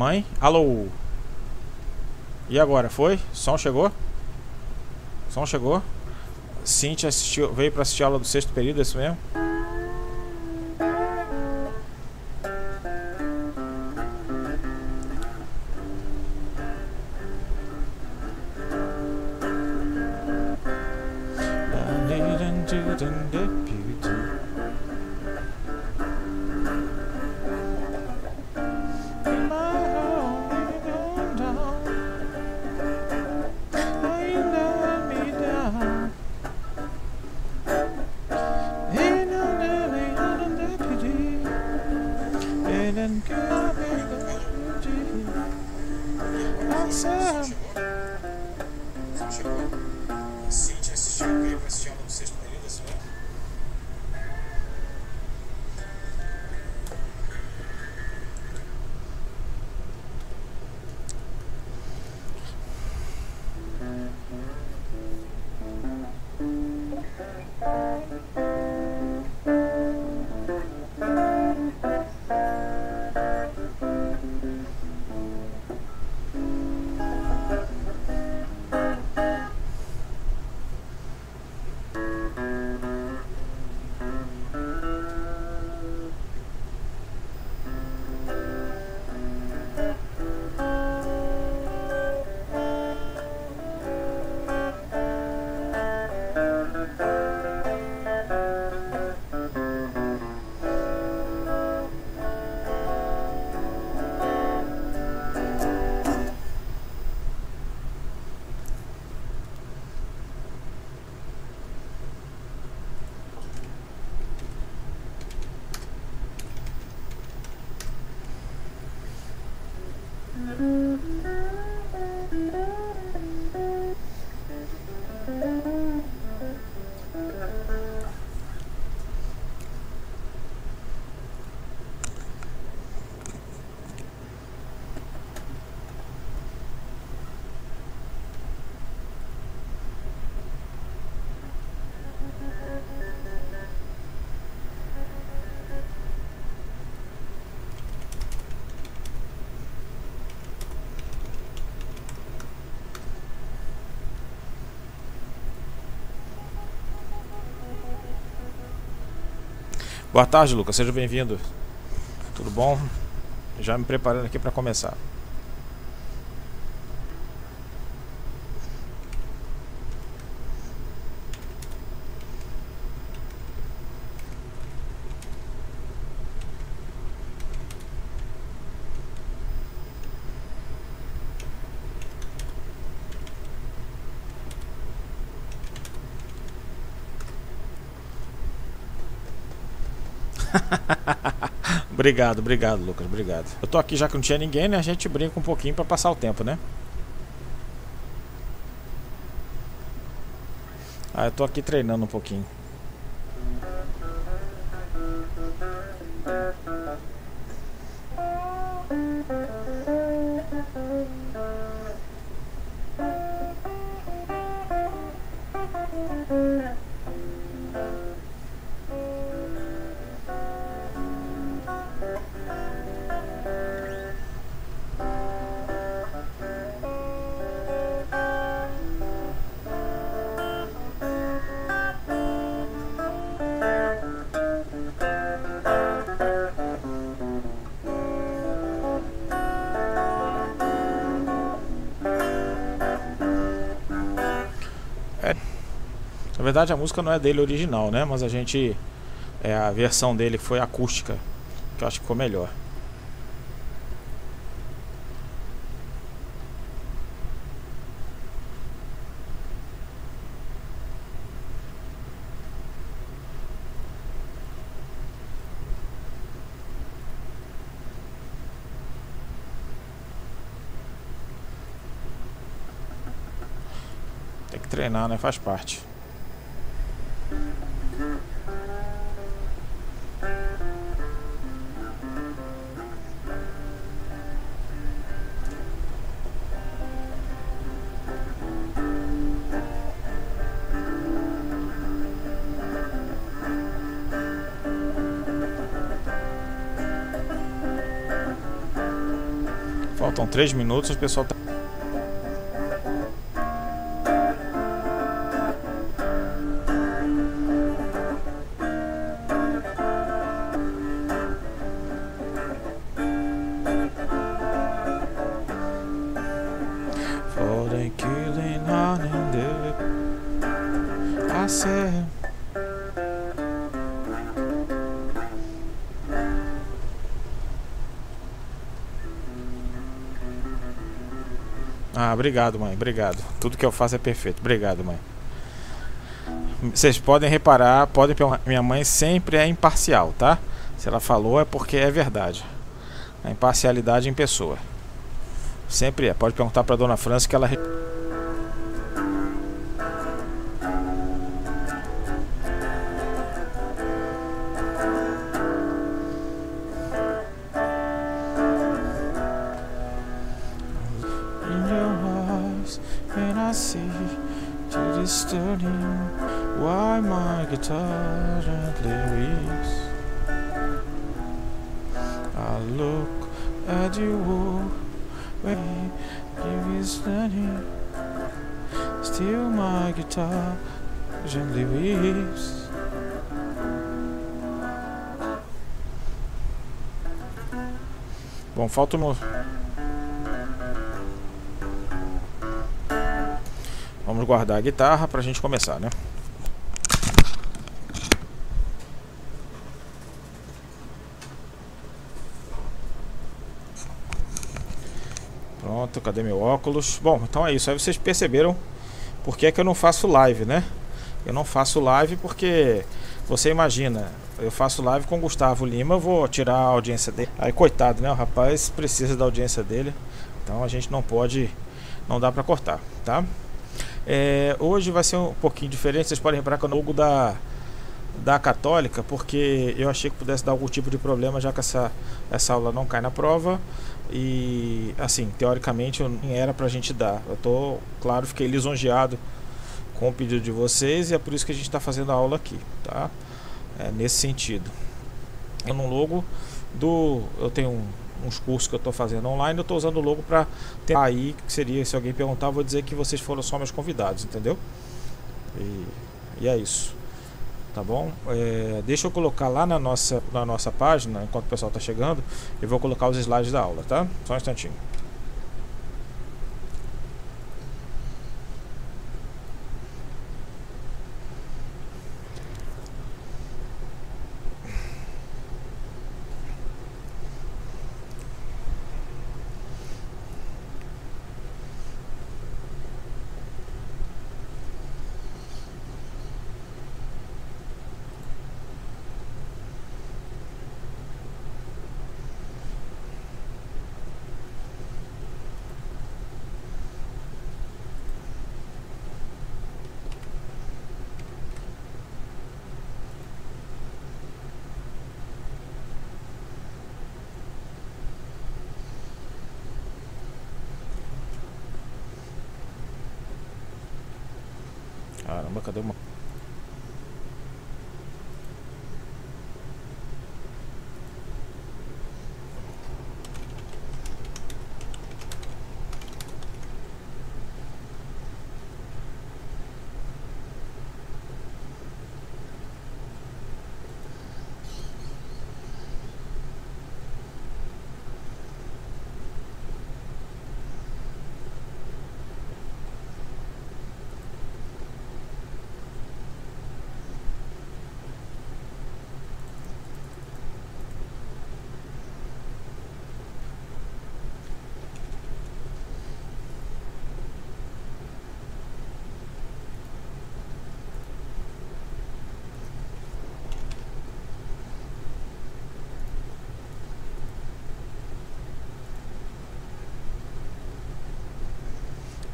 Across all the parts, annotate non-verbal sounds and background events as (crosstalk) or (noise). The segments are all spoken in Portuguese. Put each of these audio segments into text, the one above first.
Mãe? Alô? E agora? Foi? Som chegou? Som chegou? Cintia assistiu, veio para assistir a aula do sexto período, é isso mesmo? Boa tarde, Lucas. Seja bem-vindo. Tudo bom? Já me preparando aqui para começar. Obrigado, obrigado, Lucas, obrigado. Eu tô aqui já que não tinha ninguém, né? A gente brinca um pouquinho para passar o tempo, né? Ah, eu tô aqui treinando um pouquinho. Verdade a música não é dele original, né? Mas a gente. É, a versão dele foi acústica, que eu acho que ficou melhor. Tem que treinar, né? Faz parte. Faltam 3 minutos, o pessoal tá. Obrigado, mãe. Obrigado. Tudo que eu faço é perfeito. Obrigado, mãe. Vocês podem reparar, podem minha mãe sempre é imparcial, tá? Se ela falou é porque é verdade. A imparcialidade em pessoa. Sempre é. Pode perguntar para dona França que ela Falta Vamos guardar a guitarra para a gente começar, né? Pronto, cadê meu óculos? Bom, então é isso. Aí vocês perceberam por que, é que eu não faço live, né? Eu não faço live porque você imagina, eu faço live com o Gustavo Lima, eu vou tirar a audiência dele. Aí coitado, né? O rapaz precisa da audiência dele. Então a gente não pode, não dá para cortar, tá? É, hoje vai ser um pouquinho diferente, vocês podem reparar que é o logo da, da Católica, porque eu achei que pudesse dar algum tipo de problema, já que essa, essa aula não cai na prova. E assim, teoricamente nem era pra gente dar. Eu tô, claro, fiquei lisonjeado com o pedido de vocês e é por isso que a gente está fazendo a aula aqui, tá? É, nesse sentido. Eu no logo do. Eu tenho uns cursos que eu estou fazendo online, eu estou usando o logo para ter aí, que seria, se alguém perguntar, eu vou dizer que vocês foram só meus convidados, entendeu? E, e é isso. Tá bom? É, deixa eu colocar lá na nossa, na nossa página, enquanto o pessoal está chegando, eu vou colocar os slides da aula, tá? Só um instantinho.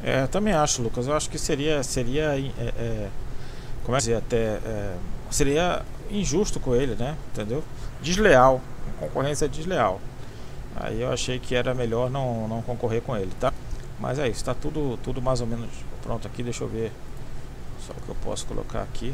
É, também acho, Lucas. Eu acho que seria, seria, é, é, como é dizer, até é, seria injusto com ele, né? Entendeu? Desleal, concorrência desleal. Aí eu achei que era melhor não, não concorrer com ele, tá? Mas é isso, tá tudo, tudo mais ou menos pronto aqui. Deixa eu ver só o que eu posso colocar aqui.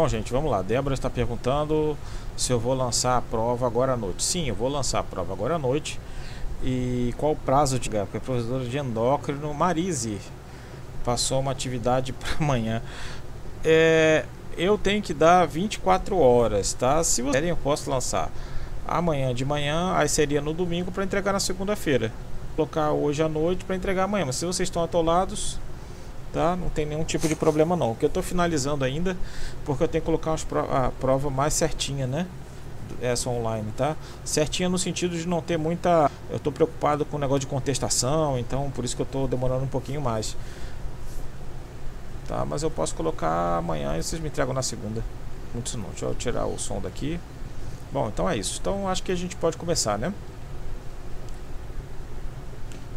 Bom, gente, vamos lá. Débora está perguntando se eu vou lançar a prova agora à noite. Sim, eu vou lançar a prova agora à noite. E qual o prazo de porque a professora de endócrino Marise passou uma atividade (laughs) para amanhã. É, eu tenho que dar 24 horas, tá? Se vocês querem, eu posso lançar amanhã de manhã, aí seria no domingo para entregar na segunda-feira. Colocar hoje à noite para entregar amanhã. Mas se vocês estão atolados, tá? Não tem nenhum tipo de problema não. O que eu estou finalizando ainda, porque eu tenho que colocar a prova mais certinha, né? Essa online, tá? Certinha no sentido de não ter muita. Eu estou preocupado com o negócio de contestação, então por isso que eu estou demorando um pouquinho mais. Tá? Mas eu posso colocar amanhã e vocês me entregam na segunda. Muito não. Deixa eu tirar o som daqui. Bom, então é isso. Então acho que a gente pode começar, né?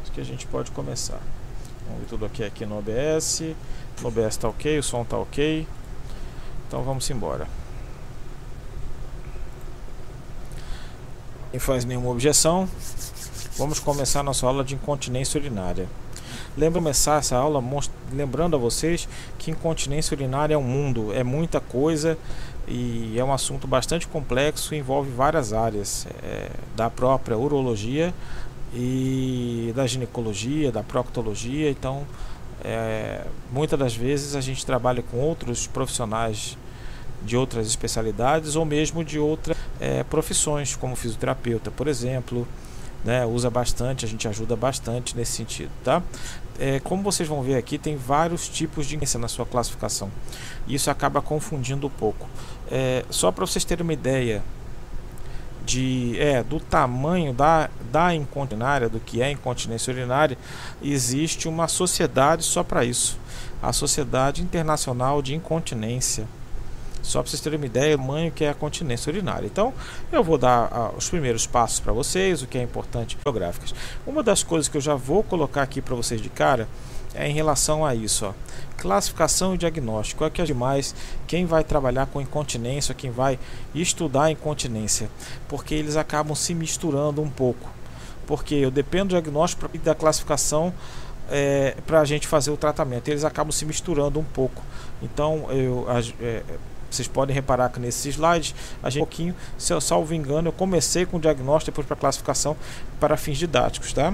Acho que a gente pode começar. Vamos ver tudo aqui, aqui no OBS. No OBS está ok, o som está ok. Então vamos embora. Não faz nenhuma objeção. Vamos começar nossa aula de incontinência urinária. Lembro começar essa aula lembrando a vocês que incontinência urinária é um mundo, é muita coisa e é um assunto bastante complexo, envolve várias áreas é, da própria urologia e da ginecologia, da proctologia. Então, é, muitas das vezes a gente trabalha com outros profissionais de outras especialidades ou mesmo de outras é, profissões, como fisioterapeuta, por exemplo. Né, usa bastante, a gente ajuda bastante nesse sentido, tá? É, como vocês vão ver aqui, tem vários tipos de doença na sua classificação. Isso acaba confundindo um pouco. É, só para vocês terem uma ideia, de é do tamanho da, da incontinência, do que é incontinência urinária, existe uma sociedade só para isso, a Sociedade Internacional de Incontinência. Só para vocês terem uma ideia, o tamanho que é a continência urinária. Então, eu vou dar os primeiros passos para vocês, o que é importante biográficas. Uma das coisas que eu já vou colocar aqui para vocês de cara é em relação a isso, ó. Classificação e diagnóstico. É que é demais quem vai trabalhar com incontinência, quem vai estudar incontinência, porque eles acabam se misturando um pouco. Porque eu dependo do diagnóstico e da classificação é, para a gente fazer o tratamento. Eles acabam se misturando um pouco. Então, eu, é, vocês podem reparar que nesses slides, a gente um pouquinho, se eu salvo engano, eu comecei com o diagnóstico depois para classificação para fins didáticos, tá?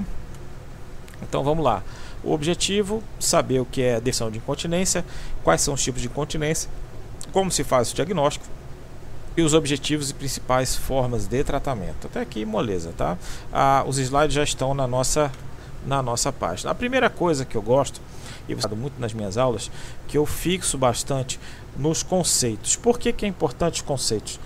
Então vamos lá. O objetivo, saber o que é decisão de incontinência, quais são os tipos de incontinência, como se faz o diagnóstico e os objetivos e principais formas de tratamento. Até aqui, moleza, tá? Ah, os slides já estão na nossa, na nossa página. A primeira coisa que eu gosto, e eu muito nas minhas aulas, que eu fixo bastante nos conceitos. Por que, que é importante os conceitos?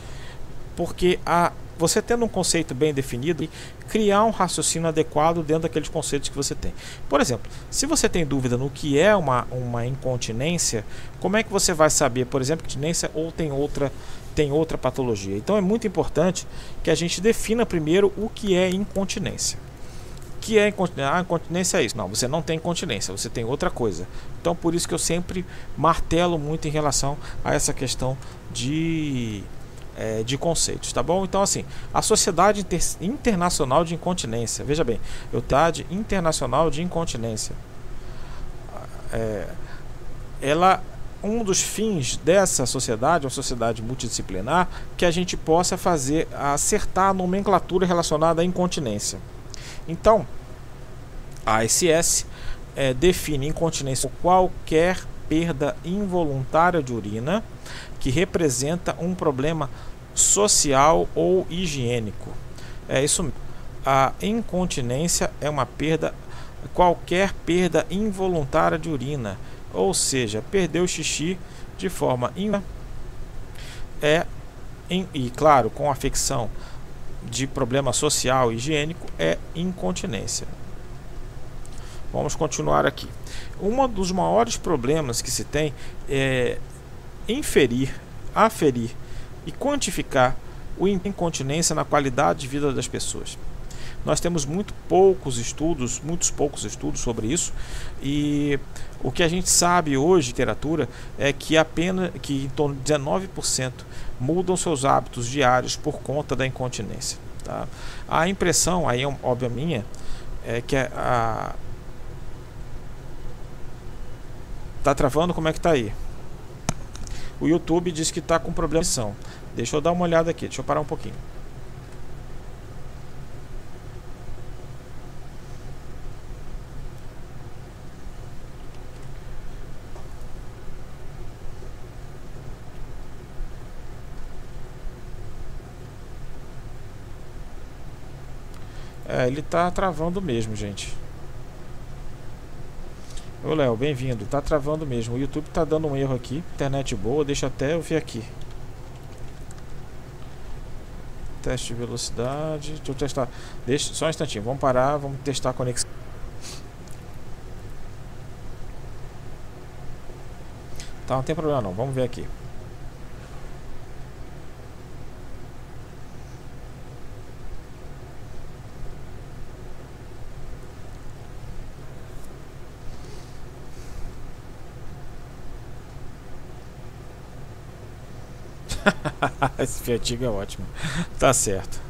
Porque a você tendo um conceito bem definido, criar um raciocínio adequado dentro daqueles conceitos que você tem. Por exemplo, se você tem dúvida no que é uma, uma incontinência, como é que você vai saber, por exemplo, incontinência ou tem outra tem outra patologia? Então é muito importante que a gente defina primeiro o que é incontinência. O que é incontinência? Ah, incontinência é isso. Não, você não tem incontinência, você tem outra coisa. Então por isso que eu sempre martelo muito em relação a essa questão de é, de conceitos, tá bom? Então, assim, a Sociedade Inter Internacional de Incontinência, veja bem, eu Sociedade Internacional de Incontinência, é, ela, um dos fins dessa sociedade, uma sociedade multidisciplinar, que a gente possa fazer, acertar a nomenclatura relacionada à incontinência. Então, a ASS é, define incontinência qualquer perda involuntária de urina que representa um problema social ou higiênico. É isso mesmo. A incontinência é uma perda, qualquer perda involuntária de urina, ou seja, perder o xixi de forma in... é e claro, com afecção de problema social e higiênico é incontinência. Vamos continuar aqui. Um dos maiores problemas que se tem é inferir, aferir e quantificar o incontinência na qualidade de vida das pessoas. Nós temos muito poucos estudos, muitos poucos estudos sobre isso, e o que a gente sabe hoje, literatura, é que apenas que em torno de 19% mudam seus hábitos diários por conta da incontinência. Tá? A impressão, aí é óbvia minha, é que a. Tá travando? Como é que tá aí? O YouTube diz que está com problema. Deixa eu dar uma olhada aqui, deixa eu parar um pouquinho. É, ele tá travando mesmo, gente. Ô Léo, bem-vindo. Tá travando mesmo. O YouTube tá dando um erro aqui. Internet boa, deixa até eu ver aqui. Teste de velocidade. Deixa eu testar. Deixa só um instantinho. Vamos parar, vamos testar a conexão. Tá, não tem problema não. Vamos ver aqui. (laughs) Esse Fiat é ótimo. Tá certo.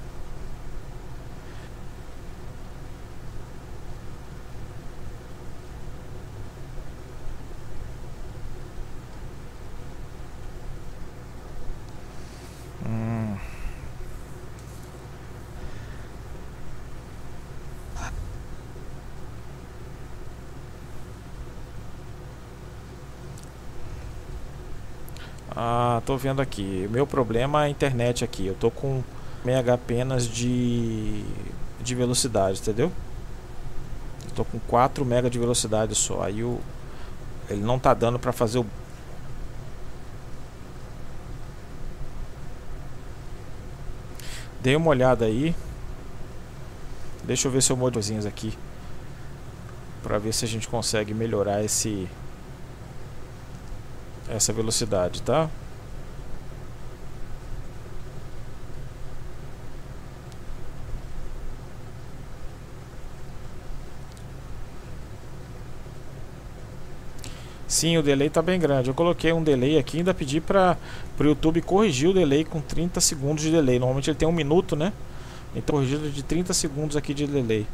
Ah, tô vendo aqui. Meu problema é a internet aqui. Eu tô com mega apenas de de velocidade, entendeu? Eu tô com 4 mega de velocidade só. Aí o ele não tá dando para fazer o Dei uma olhada aí. Deixa eu ver se eu mudo aqui para ver se a gente consegue melhorar esse essa velocidade, tá? Sim, o delay está bem grande. Eu coloquei um delay aqui, ainda pedi para o YouTube corrigir o delay com 30 segundos de delay. Normalmente ele tem um minuto, né? Então corrigido de 30 segundos aqui de delay.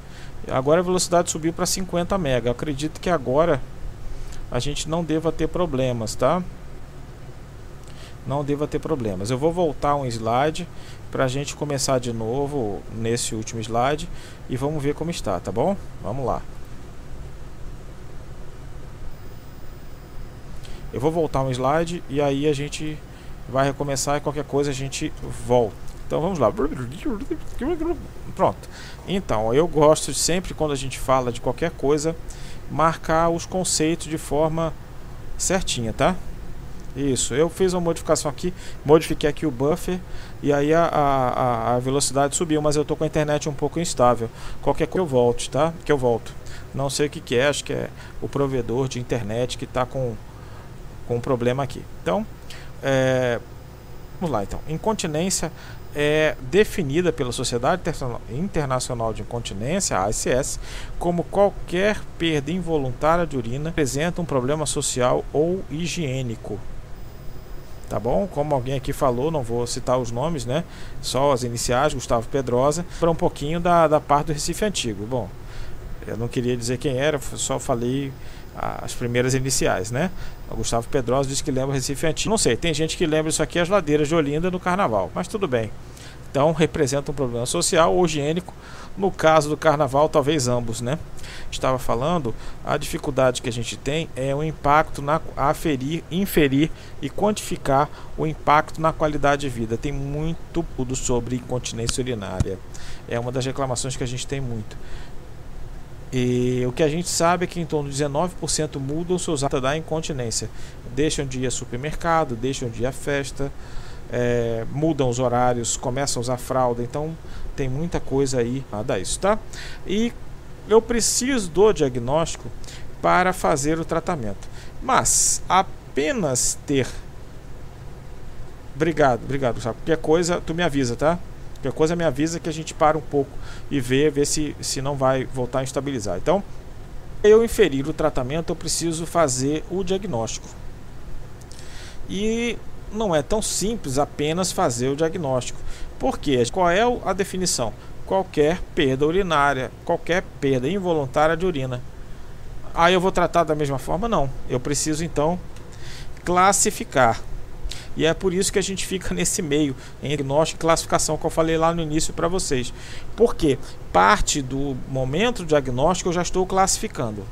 Agora a velocidade subiu para 50 MB. Acredito que agora a gente não deva ter problemas, tá? Não deva ter problemas. Eu vou voltar um slide para a gente começar de novo nesse último slide e vamos ver como está, tá bom? Vamos lá. Eu vou voltar um slide e aí a gente vai recomeçar e qualquer coisa a gente volta. Então vamos lá. Pronto. Então, eu gosto sempre quando a gente fala de qualquer coisa marcar os conceitos de forma certinha, tá? Isso, eu fiz uma modificação aqui, modifiquei aqui o buffer e aí a, a, a velocidade subiu, mas eu tô com a internet um pouco instável. Qualquer coisa eu volte, tá? Que eu volto. Não sei o que, que é, acho que é o provedor de internet que está com, com um problema aqui. Então, é, vamos lá então. Incontinência é definida pela Sociedade Internacional de Incontinência, a como qualquer perda involuntária de urina apresenta um problema social ou higiênico. Tá bom? Como alguém aqui falou, não vou citar os nomes, né? Só as iniciais, Gustavo Pedrosa, para um pouquinho da, da parte do Recife Antigo. Bom, eu não queria dizer quem era, só falei as primeiras iniciais, né? O Gustavo Pedrosa disse que lembra o Recife Antigo. Não sei, tem gente que lembra isso aqui as ladeiras de Olinda no Carnaval, mas tudo bem. Então representa um problema social ou higiênico. No caso do Carnaval, talvez ambos, né? Estava falando, a dificuldade que a gente tem é o impacto na aferir, inferir e quantificar o impacto na qualidade de vida. Tem muito tudo sobre incontinência urinária. É uma das reclamações que a gente tem muito. E o que a gente sabe é que em torno de 19% mudam seus hábitos da incontinência. Deixam de ir a supermercado, deixam de ir a festa, é, mudam os horários, começam a usar fralda. Então tem muita coisa aí a dar isso, tá? E eu preciso do diagnóstico para fazer o tratamento. Mas apenas ter. Obrigado, obrigado, sabe? Qualquer coisa, tu me avisa, tá? Qualquer coisa me avisa que a gente para um pouco e vê, vê se, se não vai voltar a estabilizar. Então, eu inferir o tratamento, eu preciso fazer o diagnóstico. E não é tão simples apenas fazer o diagnóstico. Porque qual é a definição? Qualquer perda urinária, qualquer perda involuntária de urina. Aí eu vou tratar da mesma forma? Não. Eu preciso então classificar. E é por isso que a gente fica (laughs) nesse meio, em diagnóstico e classificação, que eu falei lá no início para vocês. Porque parte do momento do diagnóstico eu já estou classificando.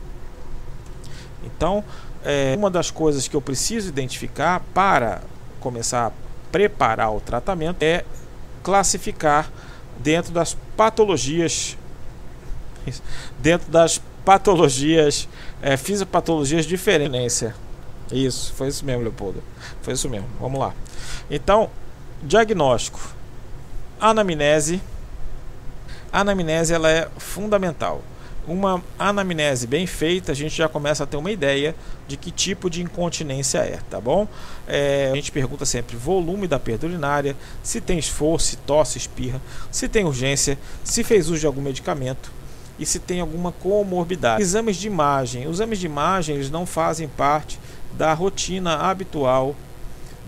Então, é, uma das coisas que eu preciso identificar para começar a preparar o tratamento é classificar dentro das patologias (laughs) dentro das patologias é, fisiopatologias de diferença isso foi isso mesmo Leopoldo foi isso mesmo vamos lá então diagnóstico anamnese anamnese ela é fundamental uma anamnese bem feita, a gente já começa a ter uma ideia de que tipo de incontinência é, tá bom? É, a gente pergunta sempre volume da perda urinária, se tem esforço, se tosse, espirra, se tem urgência, se fez uso de algum medicamento e se tem alguma comorbidade. Exames de imagem. Os exames de imagem eles não fazem parte da rotina habitual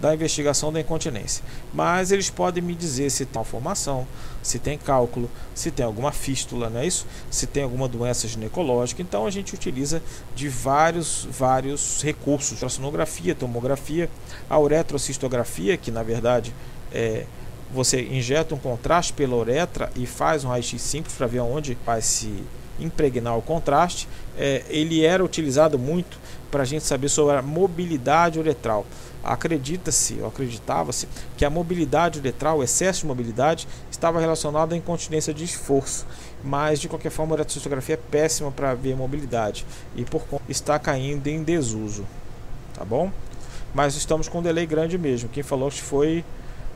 da investigação da incontinência. Mas eles podem me dizer se tem malformação, se tem cálculo, se tem alguma fístula, não é isso? Se tem alguma doença ginecológica. Então a gente utiliza de vários, vários recursos: ultrassonografia, tomografia, a uretrocistografia, que na verdade é você injeta um contraste pela uretra e faz um raio-x simples para ver onde vai se impregnar o contraste. É, ele era utilizado muito para a gente saber sobre a mobilidade uretral acredita-se, ou acreditava-se, que a mobilidade uretral, o excesso de mobilidade, estava relacionado à incontinência de esforço. Mas, de qualquer forma, a uretrocistografia é péssima para ver mobilidade e, por conta, está caindo em desuso. Tá bom? Mas estamos com um delay grande mesmo. Quem falou que foi,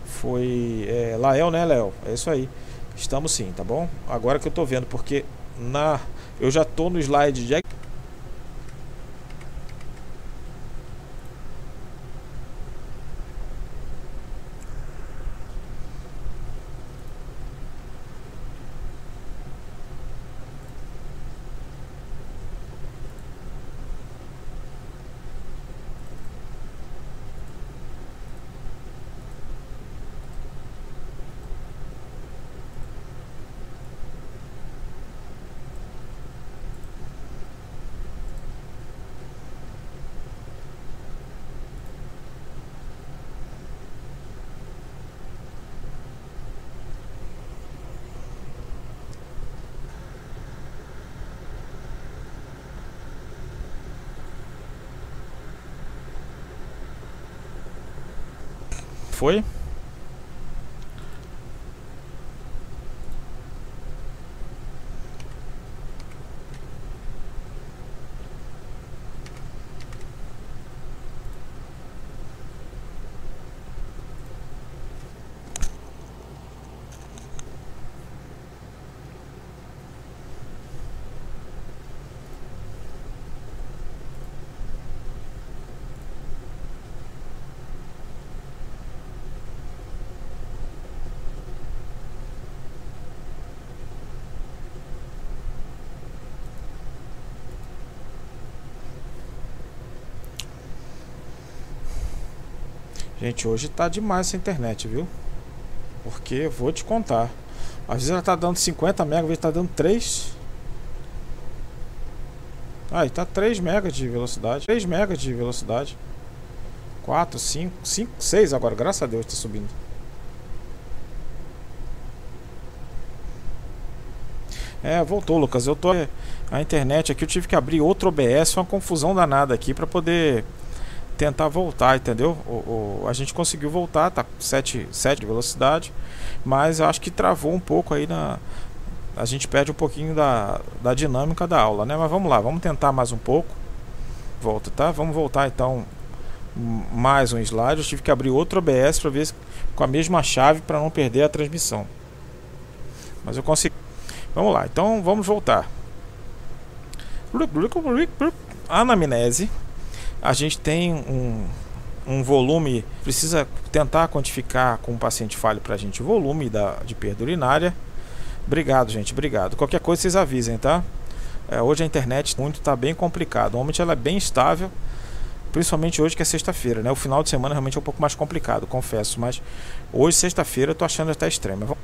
foi é, Lael, né, Léo? É isso aí. Estamos sim, tá bom? Agora que eu estou vendo, porque na eu já estou no slide de Foi? Gente, hoje tá demais essa internet, viu? Porque vou te contar. Às vezes ela tá dando 50 MB, às vezes tá dando 3. Aí tá 3 MB de velocidade. 3 MB de velocidade. 4, 5, 5, 6 agora, graças a Deus tá subindo. É, voltou, Lucas. Eu tô a internet aqui, eu tive que abrir outro OBS, uma confusão danada aqui para poder tentar voltar, entendeu? O, o, a gente conseguiu voltar, tá 7, 7 de velocidade, mas acho que travou um pouco aí na. A gente perde um pouquinho da, da dinâmica da aula, né? Mas vamos lá, vamos tentar mais um pouco. Volta, tá? Vamos voltar então mais um slide. Eu tive que abrir outro OBS para ver com a mesma chave para não perder a transmissão. Mas eu consegui. Vamos lá, então vamos voltar. Anamnese a gente tem um, um volume, precisa tentar quantificar com o paciente falho para a gente o volume da, de perda urinária. Obrigado, gente, obrigado. Qualquer coisa vocês avisem, tá? É, hoje a internet muito está bem complicado. Normalmente ela é bem estável, principalmente hoje que é sexta-feira, né? O final de semana realmente é um pouco mais complicado, confesso, mas hoje sexta-feira eu tô achando até extremo.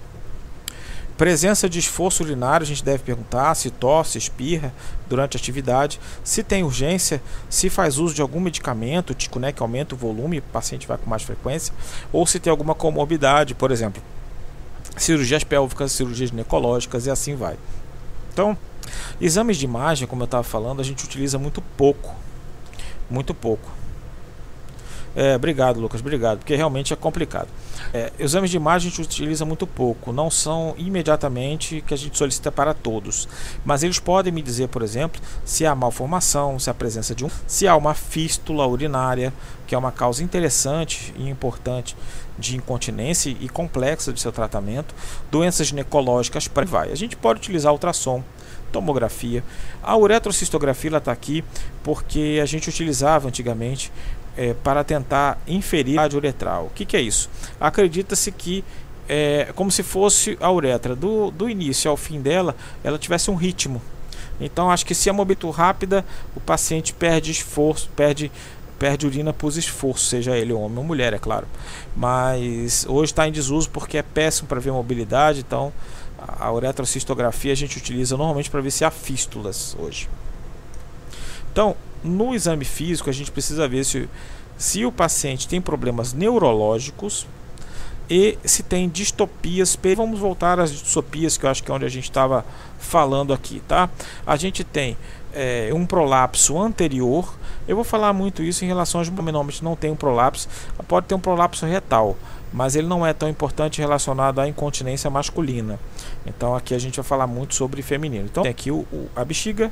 Presença de esforço urinário, a gente deve perguntar se tosse, espirra durante a atividade, se tem urgência, se faz uso de algum medicamento, tipo, né, que aumenta o volume, o paciente vai com mais frequência, ou se tem alguma comorbidade, por exemplo, cirurgias pélvicas, cirurgias ginecológicas e assim vai. Então, exames de imagem, como eu estava falando, a gente utiliza muito pouco, muito pouco. É, obrigado, Lucas, obrigado, porque realmente é complicado. É, exames de imagem a gente utiliza muito pouco, não são imediatamente que a gente solicita para todos, mas eles podem me dizer, por exemplo, se há malformação, se há presença de um, se há uma fístula urinária, que é uma causa interessante e importante de incontinência e complexa de seu tratamento, doenças ginecológicas, para vai. A gente pode utilizar ultrassom, tomografia. A uretrocistografia está aqui porque a gente utilizava antigamente é, para tentar inferir a uretral. O que, que é isso? Acredita-se que é como se fosse a uretra do, do início ao fim dela, ela tivesse um ritmo. Então acho que se é mobilidade rápida, o paciente perde esforço, perde perde urina por esforço, seja ele homem ou mulher, é claro. Mas hoje está em desuso porque é péssimo para ver mobilidade, então a uretrocistografia a gente utiliza normalmente para ver se há fístulas hoje. Então, no exame físico, a gente precisa ver se, se o paciente tem problemas neurológicos e se tem distopias. Vamos voltar às distopias, que eu acho que é onde a gente estava falando aqui, tá? A gente tem é, um prolapso anterior. Eu vou falar muito isso em relação aos normalmente não tem um prolapso, pode ter um prolapso retal, mas ele não é tão importante relacionado à incontinência masculina. Então aqui a gente vai falar muito sobre feminino. Então tem aqui o, o a bexiga,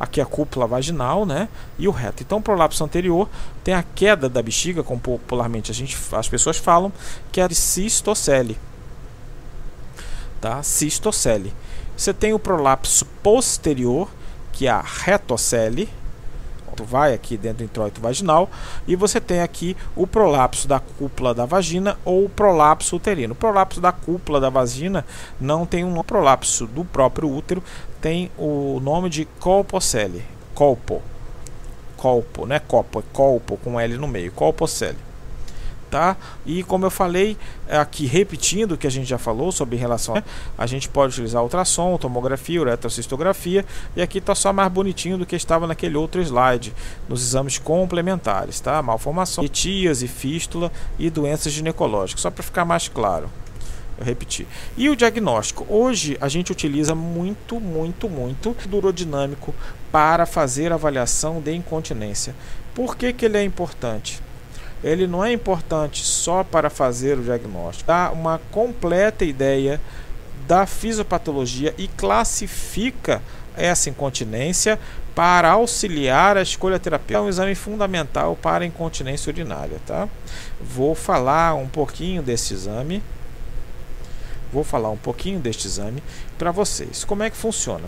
aqui a cúpula vaginal, né? E o reto. Então, o prolapso anterior tem a queda da bexiga, como popularmente a gente, as pessoas falam, que é a cistocele. Tá? Cistocele. Você tem o prolapso posterior, que é a retocele, introito vai aqui dentro do introito vaginal e você tem aqui o prolapso da cúpula da vagina ou o prolapso uterino. O prolapso da cúpula da vagina não tem um prolapso do próprio útero, tem o nome de colpocele, colpo, colpo, né? Copo, é colpo com L no meio, colpocele tá? E como eu falei aqui, repetindo o que a gente já falou sobre relação, né? a gente pode utilizar ultrassom, tomografia, uretrocistografia, e aqui está só mais bonitinho do que estava naquele outro slide, nos exames complementares, tá? Malformação, etias e fístula e doenças ginecológicas, só para ficar mais claro. Eu repeti. E o diagnóstico? Hoje a gente utiliza muito, muito, muito durodinâmico para fazer avaliação de incontinência. Por que, que ele é importante? Ele não é importante só para fazer o diagnóstico, dá uma completa ideia da fisiopatologia e classifica essa incontinência para auxiliar a escolha terapêutica. É um exame fundamental para incontinência urinária, tá? Vou falar um pouquinho desse exame. Vou falar um pouquinho deste exame para vocês. Como é que funciona?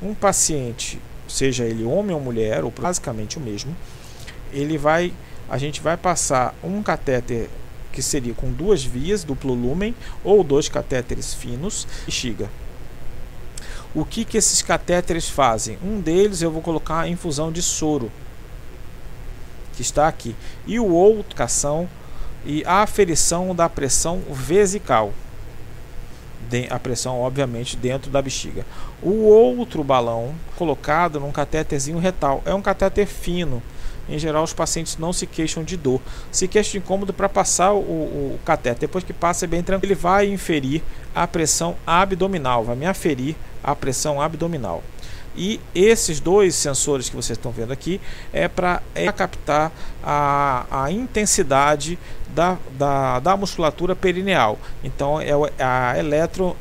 Um paciente, seja ele homem ou mulher, ou basicamente o mesmo, ele vai a gente vai passar um catéter que seria com duas vias, duplo lumen, ou dois catéteres finos, bexiga. O que, que esses catéteres fazem? Um deles eu vou colocar a infusão de soro, que está aqui, e o outro, cação e a aferição da pressão vesical. A pressão, obviamente, dentro da bexiga. O outro balão colocado num catéterzinho retal é um catéter fino em geral, os pacientes não se queixam de dor. Se queixam de incômodo para passar o, o, o cateter. Depois que passa, é bem tranquilo. Ele vai inferir a pressão abdominal, vai me aferir a pressão abdominal. E esses dois sensores que vocês estão vendo aqui é para é captar a, a intensidade da, da, da musculatura perineal. Então é a eletro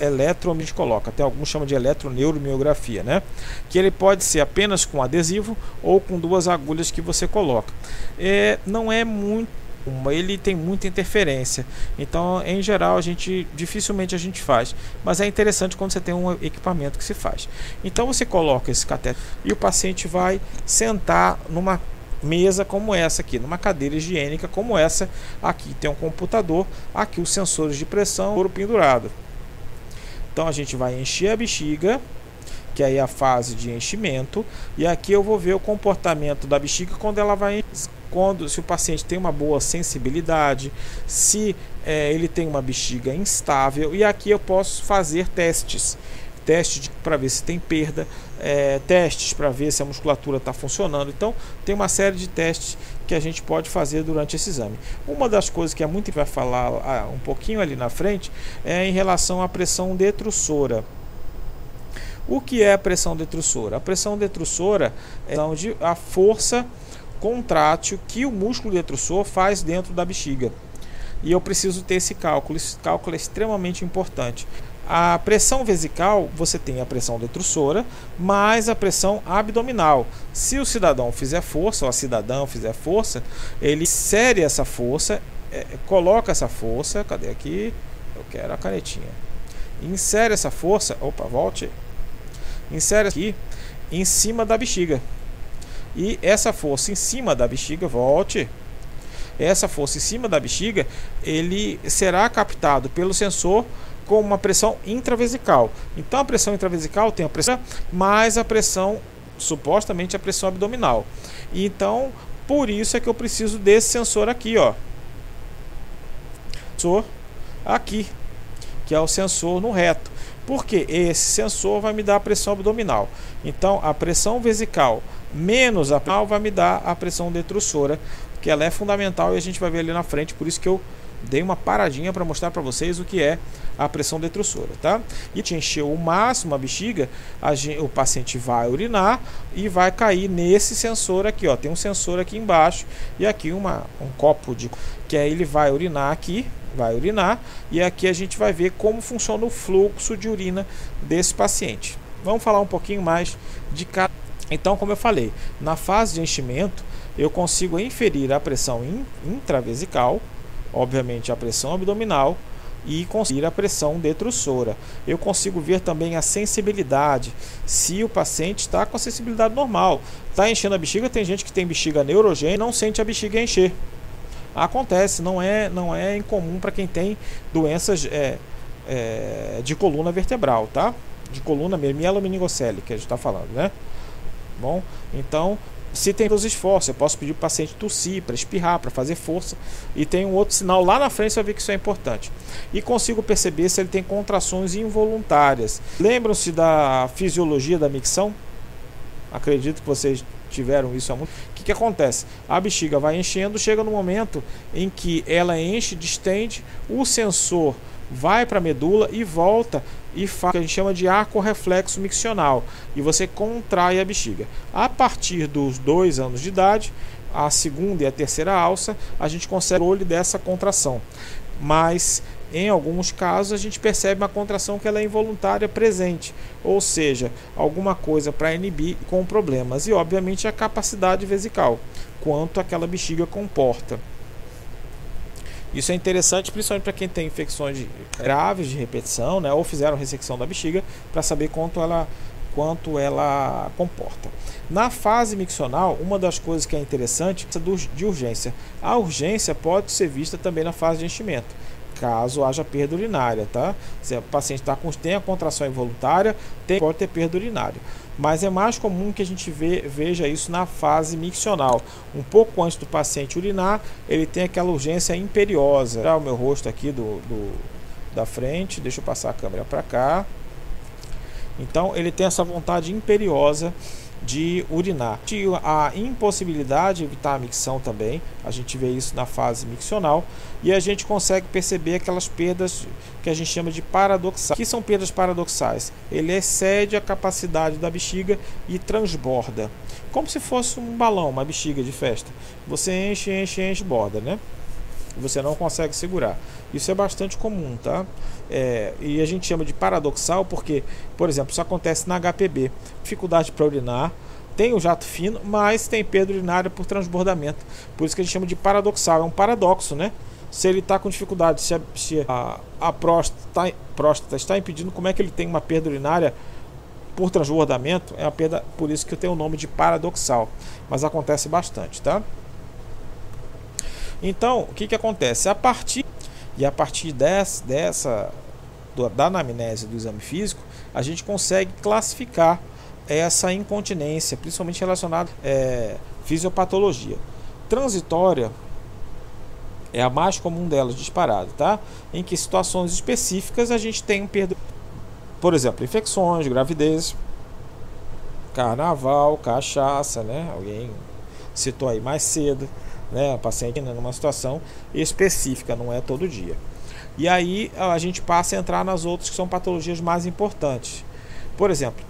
eletro, a gente coloca, até alguns chamam de eletroneuromiografia, né? Que ele pode ser apenas com adesivo ou com duas agulhas que você coloca. É, não é muito ele tem muita interferência. Então, em geral, a gente dificilmente a gente faz, mas é interessante quando você tem um equipamento que se faz. Então, você coloca esse cateter e o paciente vai sentar numa mesa como essa aqui, numa cadeira higiênica como essa aqui. Tem um computador, aqui os sensores de pressão, ouro pendurado. Então a gente vai encher a bexiga, que aí é a fase de enchimento, e aqui eu vou ver o comportamento da bexiga quando ela vai quando se o paciente tem uma boa sensibilidade, se é, ele tem uma bexiga instável, e aqui eu posso fazer testes. Testes para ver se tem perda, é, testes para ver se a musculatura está funcionando. Então, tem uma série de testes que a gente pode fazer durante esse exame. Uma das coisas que é muito vai falar ah, um pouquinho ali na frente é em relação à pressão detrussora. O que é a pressão detrussora? A pressão detrussora é a força contrátil que o músculo detrussor faz dentro da bexiga. E eu preciso ter esse cálculo. Esse cálculo é extremamente importante. A pressão vesical, você tem a pressão detrussora mais a pressão abdominal. Se o cidadão fizer força, ou a cidadã fizer força, ele insere essa força, é, coloca essa força, cadê aqui? Eu quero a canetinha. Insere essa força, opa, volte. Insere aqui em cima da bexiga. E essa força em cima da bexiga, volte. Essa força em cima da bexiga, ele será captado pelo sensor com uma pressão intravesical. Então a pressão intravesical tem a pressão mais a pressão, supostamente a pressão abdominal. Então, por isso é que eu preciso desse sensor aqui, ó. Sensor aqui, que é o sensor no reto. Porque esse sensor vai me dar a pressão abdominal. Então, a pressão vesical menos a pressão vai me dar a pressão detrussora, que ela é fundamental e a gente vai ver ali na frente, por isso que eu dei uma paradinha para mostrar para vocês o que é a pressão detrussora, tá? E te encheu o máximo a bexiga, a gente, o paciente vai urinar e vai cair nesse sensor aqui, ó. Tem um sensor aqui embaixo e aqui uma, um copo de que aí ele vai urinar aqui, vai urinar e aqui a gente vai ver como funciona o fluxo de urina desse paciente. Vamos falar um pouquinho mais de cada. Então, como eu falei, na fase de enchimento eu consigo inferir a pressão intravesical obviamente, a pressão abdominal e conseguir a pressão detrussora. Eu consigo ver também a sensibilidade, se o paciente está com a sensibilidade normal. Está enchendo a bexiga, tem gente que tem bexiga neurogênica e não sente a bexiga encher. Acontece, não é, não é incomum para quem tem doenças é, é, de coluna vertebral, tá? De coluna mielomeningocele, que a gente está falando, né? Bom, então se tem os esforços, eu posso pedir para o paciente tossir, para espirrar, para fazer força. E tem um outro sinal lá na frente, você vai ver que isso é importante. E consigo perceber se ele tem contrações involuntárias. Lembram-se da fisiologia da micção? Acredito que vocês tiveram isso há muito. O que, que acontece? A bexiga vai enchendo, chega no momento em que ela enche, distende, o sensor vai para a medula e volta e faz o que a gente chama de arco reflexo miccional e você contrai a bexiga. A partir dos dois anos de idade, a segunda e a terceira alça, a gente consegue o olho dessa contração. Mas em alguns casos a gente percebe uma contração que ela é involuntária presente, ou seja, alguma coisa para inibir com problemas e obviamente a capacidade vesical, quanto aquela bexiga comporta. Isso é interessante, principalmente para quem tem infecções graves de repetição, né, ou fizeram ressecção da bexiga, para saber quanto ela, quanto ela comporta. Na fase miccional, uma das coisas que é interessante é de urgência. A urgência pode ser vista também na fase de enchimento caso haja perda urinária, tá? Se o paciente tá com, tem a contração involuntária, tem, pode ter perda urinária mas é mais comum que a gente vê, veja isso na fase miccional. Um pouco antes do paciente urinar, ele tem aquela urgência imperiosa. Vou o meu rosto aqui do, do da frente, deixa eu passar a câmera para cá. Então ele tem essa vontade imperiosa de urinar. A impossibilidade de evitar a micção também, a gente vê isso na fase miccional e a gente consegue perceber aquelas perdas que a gente chama de paradoxais. que são perdas paradoxais? Ele excede a capacidade da bexiga e transborda, como se fosse um balão, uma bexiga de festa. Você enche, enche, enche, borda, né? Você não consegue segurar. Isso é bastante comum, tá? É, e a gente chama de paradoxal porque, por exemplo, isso acontece na HPB. Dificuldade para urinar, tem o jato fino, mas tem perda urinária por transbordamento. Por isso que a gente chama de paradoxal. É um paradoxo, né? Se ele está com dificuldade, se a, se a, a próstata, próstata está impedindo, como é que ele tem uma perda urinária por transbordamento? É uma perda, por isso que eu tenho o nome de paradoxal. Mas acontece bastante, tá? Então, o que, que acontece? A partir e a partir dessa, da anamnese do exame físico, a gente consegue classificar essa incontinência, principalmente relacionada à é, fisiopatologia. transitória é a mais comum delas, disparada, tá? Em que situações específicas a gente tem um perda, por exemplo, infecções, gravidez, carnaval, cachaça, né? Alguém citou aí mais cedo, né? A paciente numa situação específica, não é todo dia. E aí a gente passa a entrar nas outras que são patologias mais importantes. Por exemplo,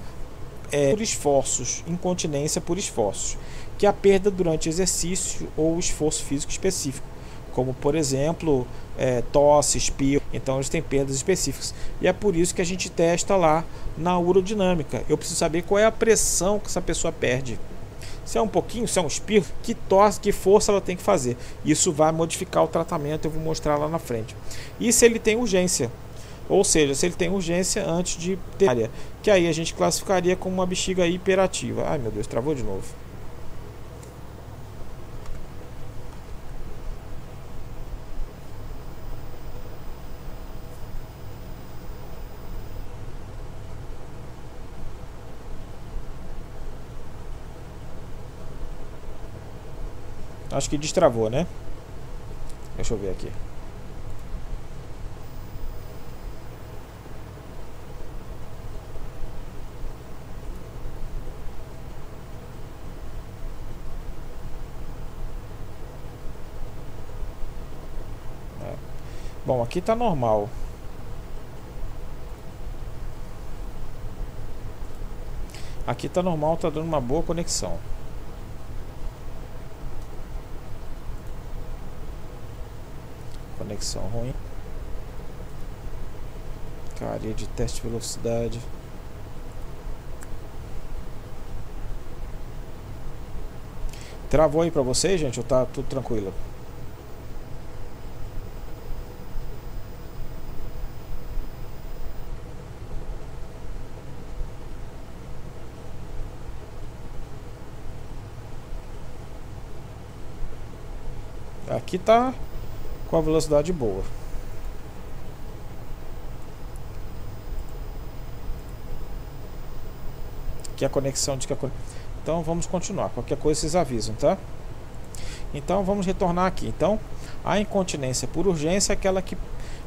é, por esforços, incontinência por esforços, que é a perda durante exercício ou esforço físico específico, como por exemplo é, tosse, espirro. Então eles têm perdas específicas. E é por isso que a gente testa lá na urodinâmica. Eu preciso saber qual é a pressão que essa pessoa perde. Se é um pouquinho, se é um espirro, que tosse, que força ela tem que fazer. Isso vai modificar o tratamento, eu vou mostrar lá na frente. E se ele tem urgência, ou seja, se ele tem urgência antes de ter área, que aí a gente classificaria como uma bexiga hiperativa. Ai meu Deus, travou de novo. Acho que destravou, né? Deixa eu ver aqui. É. Bom, aqui tá normal. Aqui tá normal, tá dando uma boa conexão. Conexão ruim. Carinha de teste de velocidade. Travou aí pra vocês, gente? Ou tá tudo tranquilo? Aqui tá com a velocidade boa. Aqui a conexão de que a Então vamos continuar. Qualquer coisa vocês avisam, tá? Então vamos retornar aqui. Então, a incontinência por urgência é aquela que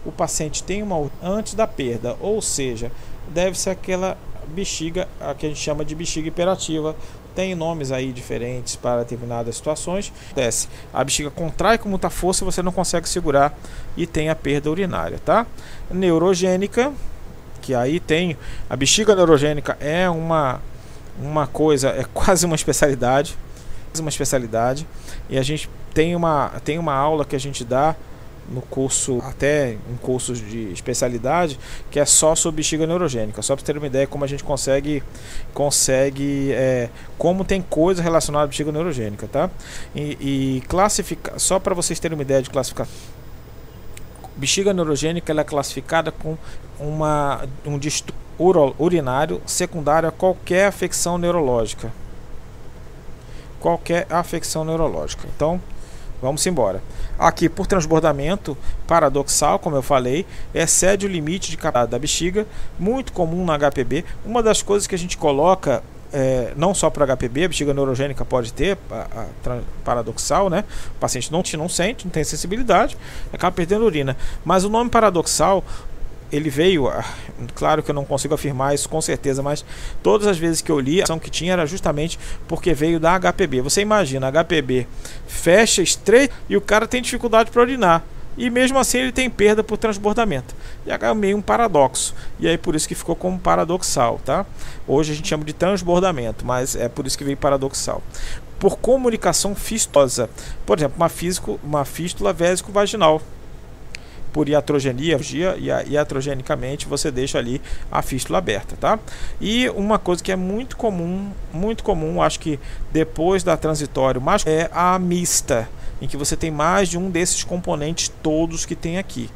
o paciente tem uma antes da perda, ou seja, deve ser aquela bexiga, a que a gente chama de bexiga hiperativa, tem nomes aí diferentes para determinadas situações. Desce, a bexiga contrai com muita força e você não consegue segurar e tem a perda urinária, tá? Neurogênica, que aí tem a bexiga neurogênica é uma uma coisa, é quase uma especialidade, uma especialidade e a gente tem uma tem uma aula que a gente dá no curso, até em cursos de especialidade, que é só sobre bexiga neurogênica. Só para ter uma ideia como a gente consegue, consegue é, como tem coisa relacionada à bexiga neurogênica, tá? E, e classificar, só para vocês terem uma ideia de classificar. Bexiga neurogênica ela é classificada com uma, um distúrbio urinário secundário a qualquer afecção neurológica. Qualquer afecção neurológica. Então, Vamos embora. Aqui, por transbordamento paradoxal, como eu falei, excede o limite de capacidade da bexiga, muito comum na HPB. Uma das coisas que a gente coloca, é, não só para HPB, a bexiga neurogênica pode ter, a, a, paradoxal, né? O paciente não, não sente, não tem sensibilidade, acaba perdendo urina. Mas o nome paradoxal ele veio, ah, claro que eu não consigo afirmar isso com certeza, mas todas as vezes que eu li, a ação que tinha era justamente porque veio da HPB. Você imagina, HPB fecha estreito e o cara tem dificuldade para urinar. E mesmo assim ele tem perda por transbordamento. E é meio um paradoxo. E aí por isso que ficou como paradoxal, tá? Hoje a gente chama de transbordamento, mas é por isso que veio paradoxal. Por comunicação fistosa. Por exemplo, uma, físico, uma fístula vésico-vaginal por iatrogenia, iatrogenicamente você deixa ali a fístula aberta, tá? E uma coisa que é muito comum, muito comum, acho que depois da transitório, mais é a mista, em que você tem mais de um desses componentes todos que tem aqui.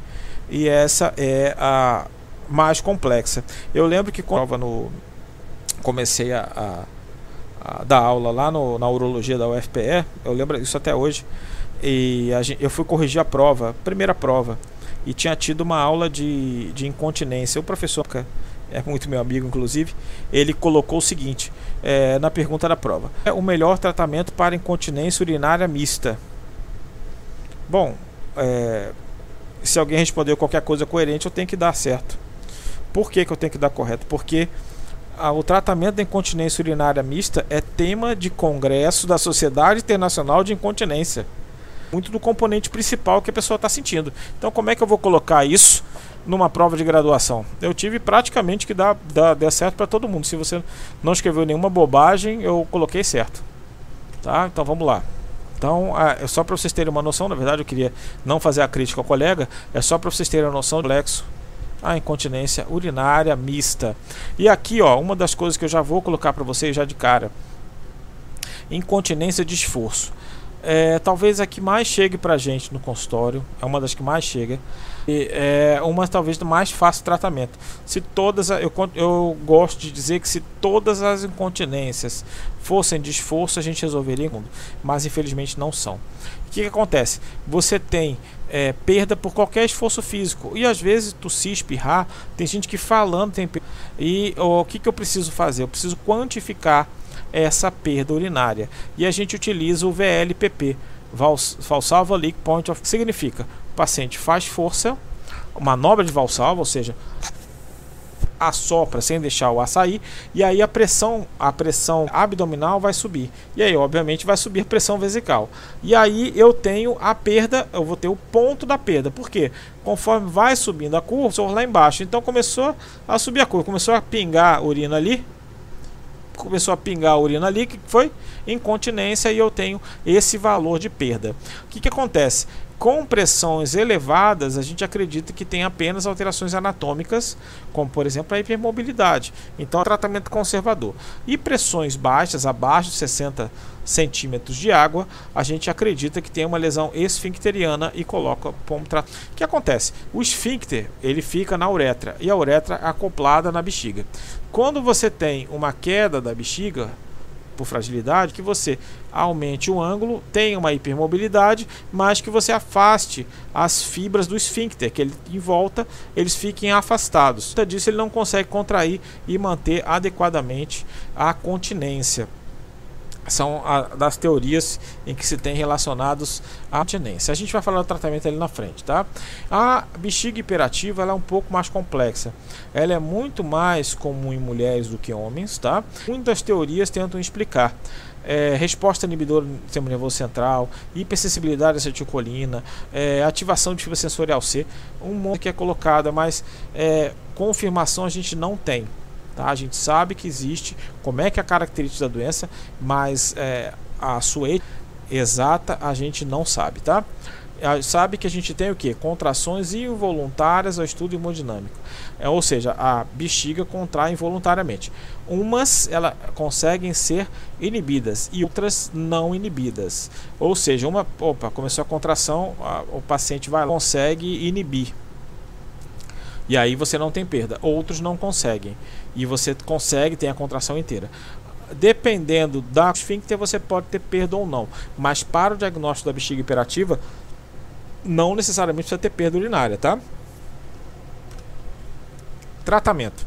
E essa é a mais complexa. Eu lembro que quando no comecei a, a, a dar aula lá no, na urologia da UFPE, eu lembro isso até hoje. E gente, eu fui corrigir a prova, primeira prova e tinha tido uma aula de, de incontinência. O professor é muito meu amigo, inclusive, ele colocou o seguinte é, na pergunta da prova: é o melhor tratamento para incontinência urinária mista? Bom, é, se alguém respondeu qualquer coisa coerente, eu tenho que dar certo. Por que, que eu tenho que dar correto? Porque a, o tratamento da incontinência urinária mista é tema de congresso da Sociedade Internacional de Incontinência. Muito do componente principal que a pessoa está sentindo. Então, como é que eu vou colocar isso numa prova de graduação? Eu tive praticamente que dar, dar, certo para todo mundo. Se você não escreveu nenhuma bobagem, eu coloquei certo. Tá? Então, vamos lá. Então, é só para vocês terem uma noção, na verdade eu queria não fazer a crítica ao colega, é só para vocês terem a noção do lexo a incontinência urinária mista. E aqui, ó, uma das coisas que eu já vou colocar para vocês já de cara. Incontinência de esforço. É, talvez a que mais chegue para gente no consultório, é uma das que mais chega, e é uma talvez do mais fácil tratamento. Se todas, eu, eu gosto de dizer que se todas as incontinências fossem de esforço, a gente resolveria, mas infelizmente não são. O que, que acontece? Você tem é, perda por qualquer esforço físico e às vezes tossir, espirrar, tem gente que falando tem e o que, que eu preciso fazer? Eu preciso quantificar essa perda urinária e a gente utiliza o VLPP, Valsalva Leak Point of significa o paciente faz força, manobra de valsalva, ou seja, assopra sem deixar o ar sair e aí a pressão, a pressão abdominal vai subir. E aí, obviamente, vai subir a pressão vesical. E aí eu tenho a perda, eu vou ter o ponto da perda. Por quê? Conforme vai subindo a curva, lá embaixo. Então começou a subir a curva, começou a pingar urina ali, começou a pingar a urina ali, que foi incontinência e eu tenho esse valor de perda. O que, que acontece? Com pressões elevadas, a gente acredita que tem apenas alterações anatômicas, como por exemplo a hipermobilidade. Então, é tratamento conservador. E pressões baixas, abaixo de 60 centímetros de água, a gente acredita que tem uma lesão esfincteriana e coloca como tratamento. O que acontece? O esfíncter ele fica na uretra e a uretra acoplada na bexiga. Quando você tem uma queda da bexiga, por fragilidade, que você aumente o ângulo, tenha uma hipermobilidade, mas que você afaste as fibras do esfíncter, que ele em volta eles fiquem afastados. Disso ele não consegue contrair e manter adequadamente a continência são a, das teorias em que se tem relacionados à continência. A gente vai falar do tratamento ali na frente, tá? A bexiga hiperativa é um pouco mais complexa. Ela é muito mais comum em mulheres do que homens, tá? Muitas teorias tentam explicar. É, resposta inibidora do sistema nervoso central, hipersensibilidade à acetilcolina, é, ativação de fibra sensorial C, um monte que é colocado, mas é, confirmação a gente não tem. Tá? A gente sabe que existe, como é que é a característica da doença, mas é, a sua exata a gente não sabe, tá? sabe que a gente tem o que? Contrações involuntárias ao estudo hemodinâmico. É, ou seja, a bexiga contrai involuntariamente. Umas ela conseguem ser inibidas e outras não inibidas. Ou seja, uma, opa, começou a contração, a, o paciente vai lá, consegue inibir. E aí você não tem perda. Outros não conseguem e você consegue ter a contração inteira. Dependendo da esfíncter, você pode ter perda ou não. Mas para o diagnóstico da bexiga hiperativa, não necessariamente precisa ter perda urinária, tá? Tratamento.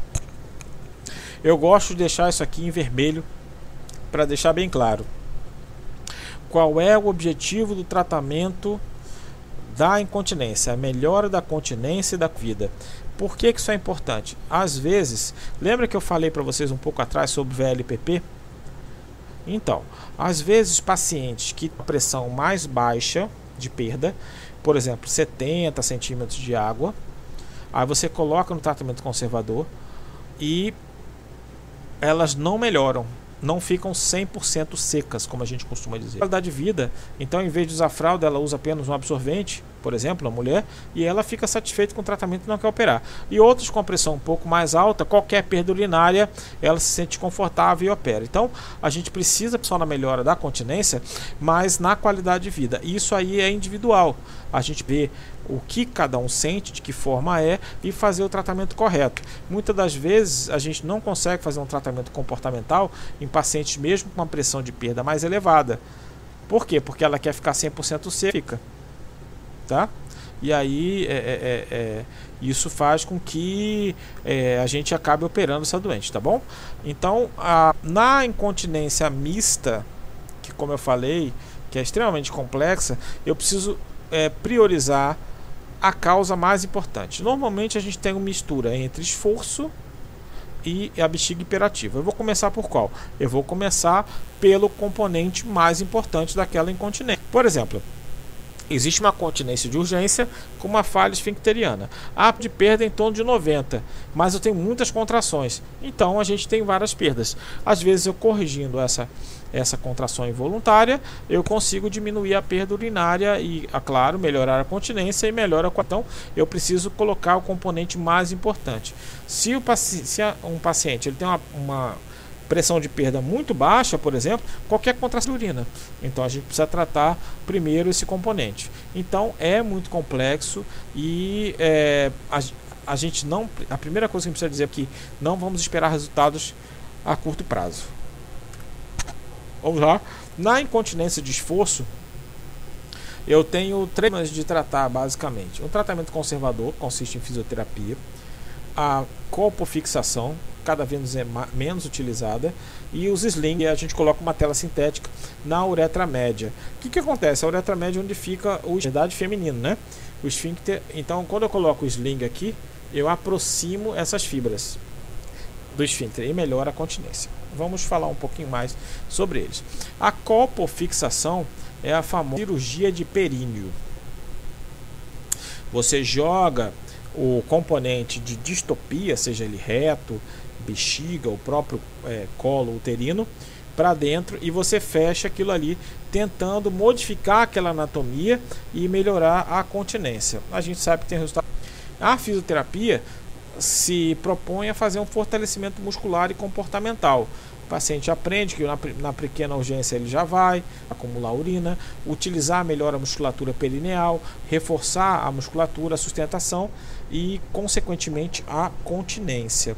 Eu gosto de deixar isso aqui em vermelho para deixar bem claro. Qual é o objetivo do tratamento da incontinência? A melhora da continência e da vida. Por que, que isso é importante? Às vezes, lembra que eu falei para vocês um pouco atrás sobre VLPP? Então, às vezes pacientes que têm pressão mais baixa de perda, por exemplo, 70 centímetros de água, aí você coloca no tratamento conservador e elas não melhoram, não ficam 100% secas, como a gente costuma dizer. Qualidade de vida, então em vez de usar fralda, ela usa apenas um absorvente, por exemplo, a mulher, e ela fica satisfeita com o tratamento e não quer operar. E outros com pressão um pouco mais alta, qualquer perda urinária, ela se sente confortável e opera. Então, a gente precisa só na melhora da continência, mas na qualidade de vida. Isso aí é individual. A gente vê o que cada um sente, de que forma é e fazer o tratamento correto. Muitas das vezes a gente não consegue fazer um tratamento comportamental em pacientes mesmo com uma pressão de perda mais elevada. Por quê? Porque ela quer ficar 100% seca tá? e aí é, é, é, é isso faz com que é, a gente acabe operando essa doente, tá bom? Então, a, na incontinência mista, que como eu falei, que é extremamente complexa, eu preciso é, priorizar a causa mais importante. Normalmente a gente tem uma mistura entre esforço e a bexiga hiperativa. Eu vou começar por qual? Eu vou começar pelo componente mais importante daquela incontinência. Por exemplo, Existe uma continência de urgência com uma falha esfincteriana. A de perda em torno de 90, mas eu tenho muitas contrações. Então a gente tem várias perdas. Às vezes eu corrigindo essa essa contração involuntária, eu consigo diminuir a perda urinária e, é claro, melhorar a continência e melhora a Então, eu preciso colocar o componente mais importante. Se, o se um paciente ele tem uma, uma pressão de perda muito baixa, por exemplo, qualquer contração de urina. Então a gente precisa tratar primeiro esse componente. Então é muito complexo e é, a, a gente não. A primeira coisa que a gente precisa dizer é que não vamos esperar resultados a curto prazo. Vamos lá. Na incontinência de esforço, eu tenho três maneiras de tratar basicamente. Um tratamento conservador consiste em fisioterapia, a colpofixação, cada vez é menos utilizada, e os sling, a gente coloca uma tela sintética na uretra média. O que, que acontece? A uretra média é onde fica o verdade feminino, né? O esfíncter. Então, quando eu coloco o sling aqui, eu aproximo essas fibras do esfíncter e melhora a continência. Vamos falar um pouquinho mais sobre eles. A copofixação é a famosa cirurgia de períneo. Você joga o componente de distopia, seja ele reto, bexiga, o próprio é, colo uterino, para dentro e você fecha aquilo ali, tentando modificar aquela anatomia e melhorar a continência. A gente sabe que tem resultado. A fisioterapia se propõe a fazer um fortalecimento muscular e comportamental. O paciente aprende que na, na pequena urgência ele já vai acumular urina, utilizar melhor a musculatura perineal, reforçar a musculatura, a sustentação e, consequentemente, a continência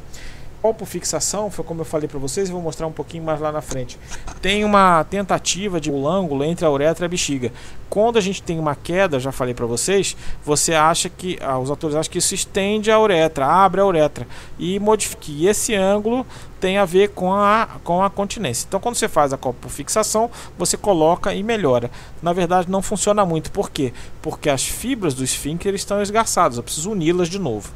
fixação foi como eu falei para vocês, e vou mostrar um pouquinho mais lá na frente. Tem uma tentativa de um ângulo entre a uretra e a bexiga. Quando a gente tem uma queda, já falei para vocês, você acha que ah, os autores acham que isso estende a uretra, abre a uretra e modifica. E esse ângulo tem a ver com a, com a continência. Então, quando você faz a fixação, você coloca e melhora. Na verdade, não funciona muito. Por quê? Porque as fibras do esfíncter estão esgarçadas. Eu preciso uni-las de novo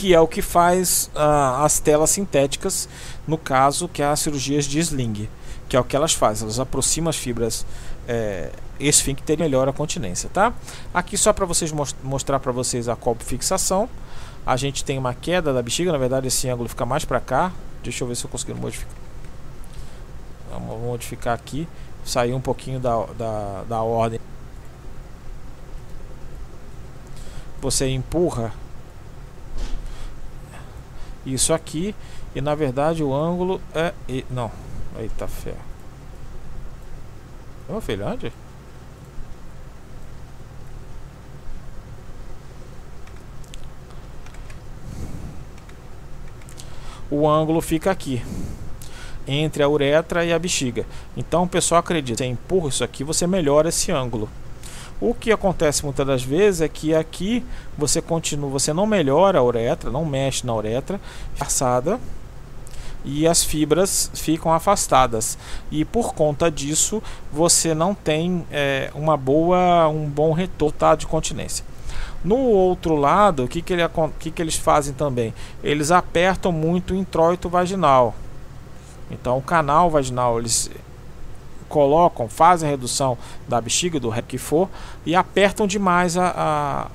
que é o que faz uh, as telas sintéticas, no caso, que é as cirurgias de sling, que é o que elas fazem, elas aproximam as fibras é, esfíncter e melhora a continência, tá? Aqui só para vocês most mostrar para vocês a copo fixação, a gente tem uma queda da bexiga, na verdade esse ângulo fica mais para cá, deixa eu ver se eu consigo modificar. Vamos modificar aqui, sair um pouquinho da, da, da ordem. Você empurra isso aqui e na verdade o ângulo é e, não. Eita fé. Ô filho onde o ângulo fica aqui entre a uretra e a bexiga. Então o pessoal acredita você empurra isso aqui você melhora esse ângulo o que acontece muitas das vezes é que aqui você continua, você não melhora a uretra, não mexe na uretra, passada e as fibras ficam afastadas. E por conta disso você não tem é, uma boa um bom retorno de continência. No outro lado o que, que, ele, que, que eles fazem também? Eles apertam muito o introito vaginal. Então o canal vaginal eles colocam, fazem a redução da bexiga, do que for, e apertam demais a, a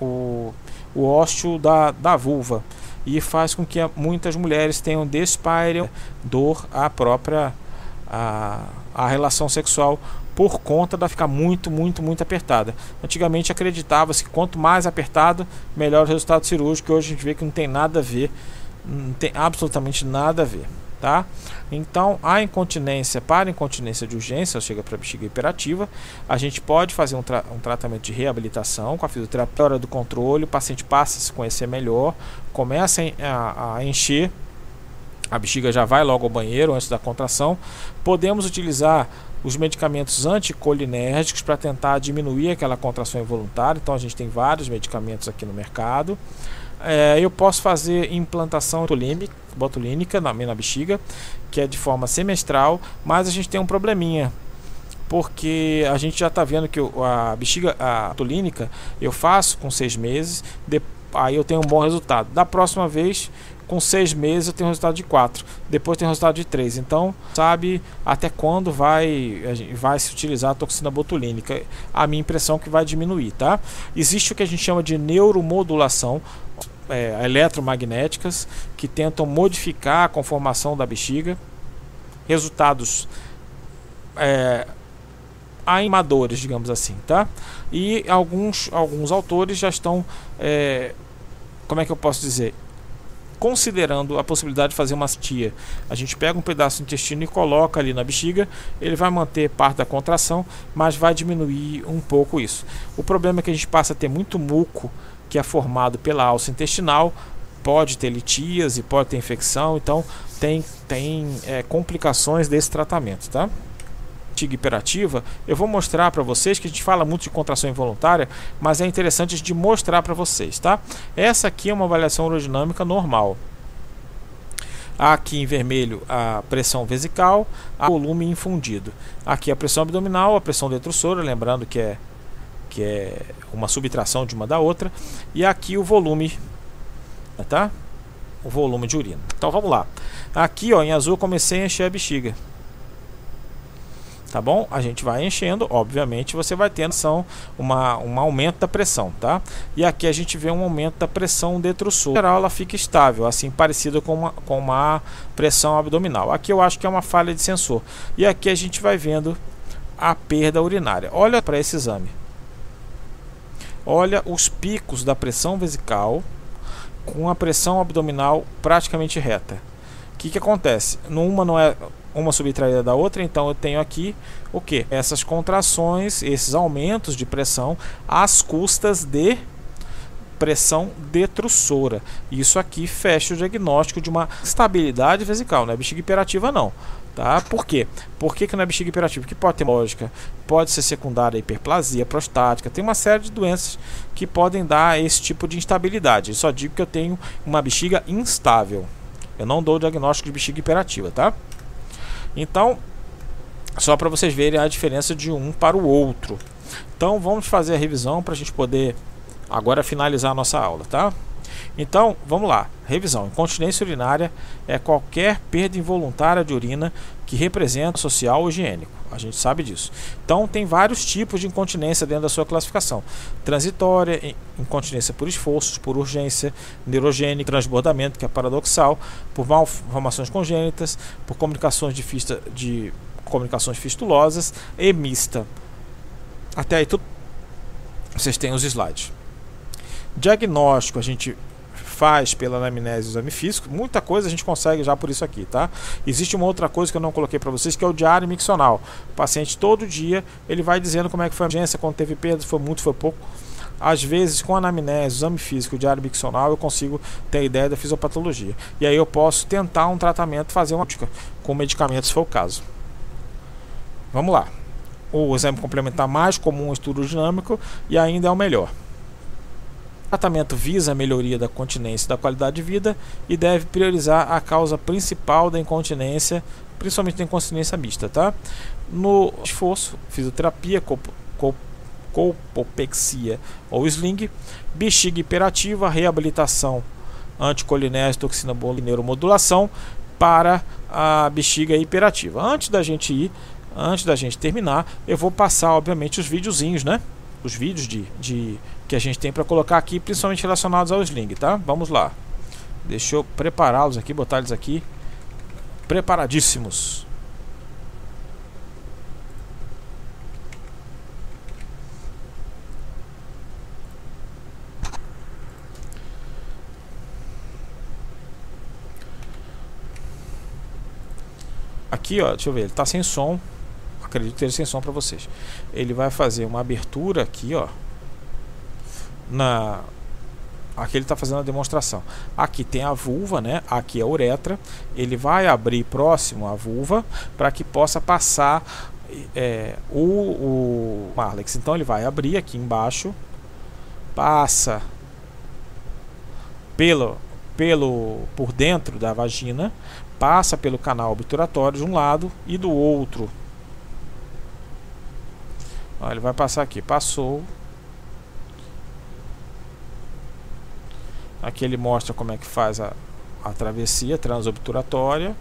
o, o da, da vulva e faz com que muitas mulheres tenham despaire, dor à própria a, a relação sexual por conta da ficar muito, muito, muito apertada. Antigamente acreditava-se que quanto mais apertado, melhor o resultado cirúrgico. Hoje a gente vê que não tem nada a ver, não tem absolutamente nada a ver tá? Então, a incontinência para incontinência de urgência, chega para bexiga hiperativa, a gente pode fazer um, tra um tratamento de reabilitação com a fisioterapia hora do controle, o paciente passa a se conhecer melhor, começa a, a encher a bexiga já vai logo ao banheiro antes da contração. Podemos utilizar os medicamentos anticolinérgicos para tentar diminuir aquela contração involuntária. Então a gente tem vários medicamentos aqui no mercado. É, eu posso fazer implantação botulínica na minha bexiga, que é de forma semestral, mas a gente tem um probleminha porque a gente já está vendo que a bexiga a botulínica eu faço com seis meses, de, aí eu tenho um bom resultado. Da próxima vez com seis meses eu tenho resultado de 4, depois tem resultado de 3. Então, sabe até quando vai, vai se utilizar a toxina botulínica. A minha impressão é que vai diminuir, tá? Existe o que a gente chama de neuromodulação, é, eletromagnéticas, que tentam modificar a conformação da bexiga. Resultados é, animadores, digamos assim, tá? E alguns, alguns autores já estão, é, como é que eu posso dizer, considerando a possibilidade de fazer uma tia. A gente pega um pedaço do intestino e coloca ali na bexiga, ele vai manter parte da contração, mas vai diminuir um pouco isso. O problema é que a gente passa a ter muito muco que é formado pela alça intestinal, pode ter litíase, pode ter infecção, então tem, tem é, complicações desse tratamento, tá? bexiga hiperativa, eu vou mostrar para vocês que a gente fala muito de contração involuntária, mas é interessante de mostrar para vocês, tá? Essa aqui é uma avaliação aerodinâmica normal. Aqui em vermelho a pressão vesical, a volume infundido. Aqui a pressão abdominal, a pressão detrusora, lembrando que é que é uma subtração de uma da outra, e aqui o volume, tá? O volume de urina. Então vamos lá. Aqui, ó, em azul comecei a encher a bexiga tá bom? A gente vai enchendo, obviamente você vai tendo são uma, um aumento da pressão, tá? E aqui a gente vê um aumento da pressão detrusor. Em geral ela fica estável, assim parecida com uma, com uma pressão abdominal. Aqui eu acho que é uma falha de sensor. E aqui a gente vai vendo a perda urinária. Olha para esse exame. Olha os picos da pressão vesical com a pressão abdominal praticamente reta. O que, que acontece? Numa não é uma subtraída da outra, então eu tenho aqui o que? Essas contrações, esses aumentos de pressão às custas de pressão detrusora. Isso aqui fecha o diagnóstico de uma estabilidade vesical, não é bexiga hiperativa não. Tá? Por quê? Por que, que não é bexiga hiperativa? Que pode ter lógica, pode ser secundária hiperplasia prostática, tem uma série de doenças que podem dar esse tipo de instabilidade. Eu só digo que eu tenho uma bexiga instável. Eu não dou o diagnóstico de bexiga hiperativa, tá? Então, só para vocês verem a diferença de um para o outro. Então, vamos fazer a revisão para a gente poder agora finalizar a nossa aula, tá? Então, vamos lá. Revisão. Incontinência urinária é qualquer perda involuntária de urina que representa social ou higiênico. A gente sabe disso. Então, tem vários tipos de incontinência dentro da sua classificação: transitória, incontinência por esforços, por urgência, neurogênica, transbordamento, que é paradoxal, por malformações congênitas, por comunicações de, fista, de comunicações fistulosas e mista. Até aí tudo. Vocês têm os slides. Diagnóstico, a gente faz pela anamnese e exame físico, muita coisa a gente consegue já por isso aqui, tá? Existe uma outra coisa que eu não coloquei para vocês, que é o diário miccional. O paciente todo dia, ele vai dizendo como é que foi a emergência, quando teve perda, foi muito, foi pouco. Às vezes, com anamnese, exame físico, diário miccional, eu consigo ter a ideia da fisiopatologia. E aí eu posso tentar um tratamento, fazer uma com medicamentos, se for o caso. Vamos lá. O exame complementar mais comum, o estudo dinâmico, e ainda é o melhor. Tratamento visa a melhoria da continência e da qualidade de vida e deve priorizar a causa principal da incontinência, principalmente da incontinência mista, tá? No esforço, fisioterapia, colpopexia ou sling, bexiga hiperativa, reabilitação anticolinese, toxina bola neuromodulação para a bexiga hiperativa. Antes da gente ir, antes da gente terminar, eu vou passar, obviamente, os videozinhos, né? Os vídeos de, de que a gente tem para colocar aqui, principalmente relacionados ao sling, tá? Vamos lá. Deixa eu prepará-los aqui, botar eles aqui preparadíssimos. Aqui, ó, deixa eu ver, ele tá sem som. Acredito ter sem som para vocês. Ele vai fazer uma abertura aqui, ó na aqui ele está fazendo a demonstração. Aqui tem a vulva, né? Aqui é a uretra. Ele vai abrir próximo à vulva para que possa passar é, o, o Marlex. Então ele vai abrir aqui embaixo, passa pelo, pelo por dentro da vagina, passa pelo canal obturatório de um lado e do outro. Ele vai passar aqui, passou. Aqui ele mostra como é que faz a, a travessia transobturatória.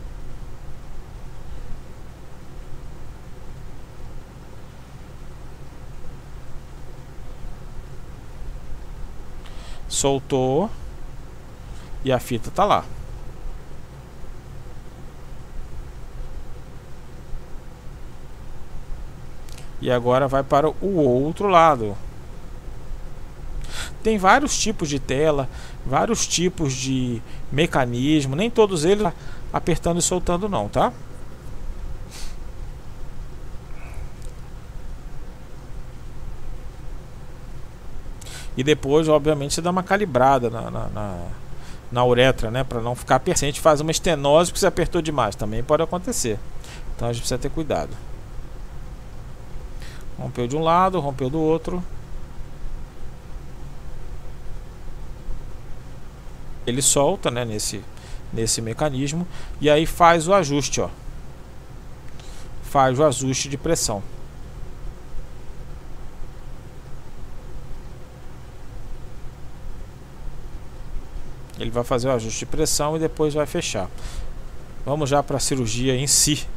Soltou e a fita está lá. E agora vai para o outro lado. Tem vários tipos de tela, vários tipos de mecanismo, nem todos eles apertando e soltando não, tá? E depois, obviamente, você dá uma calibrada na, na, na, na uretra, né? Para não ficar persistente, faz uma estenose porque você apertou demais. Também pode acontecer. Então a gente precisa ter cuidado. Rompeu de um lado, rompeu do outro. Ele solta, né, nesse nesse mecanismo e aí faz o ajuste, ó. Faz o ajuste de pressão. Ele vai fazer o ajuste de pressão e depois vai fechar. Vamos já para a cirurgia em si.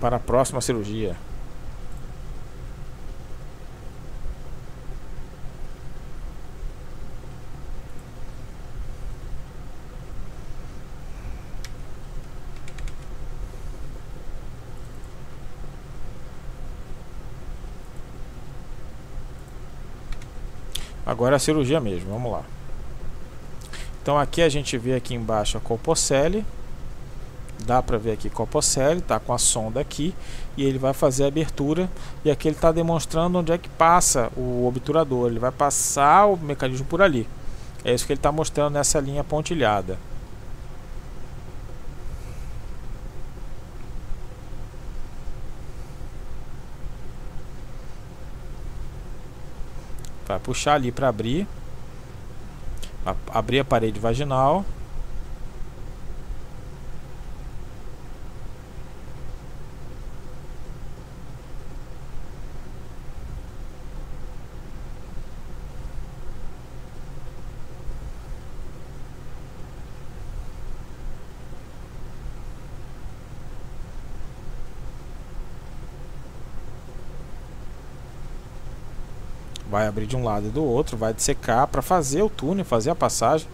Para a próxima cirurgia. Agora a cirurgia mesmo, vamos lá. Então aqui a gente vê aqui embaixo a colpocele. Dá para ver aqui colpocele, tá com a sonda aqui e ele vai fazer a abertura e aqui ele está demonstrando onde é que passa o obturador. Ele vai passar o mecanismo por ali. É isso que ele está mostrando nessa linha pontilhada. Vai puxar ali para abrir. Abrir a parede vaginal. Vai abrir de um lado e do outro, vai dissecar para fazer o túnel, fazer a passagem.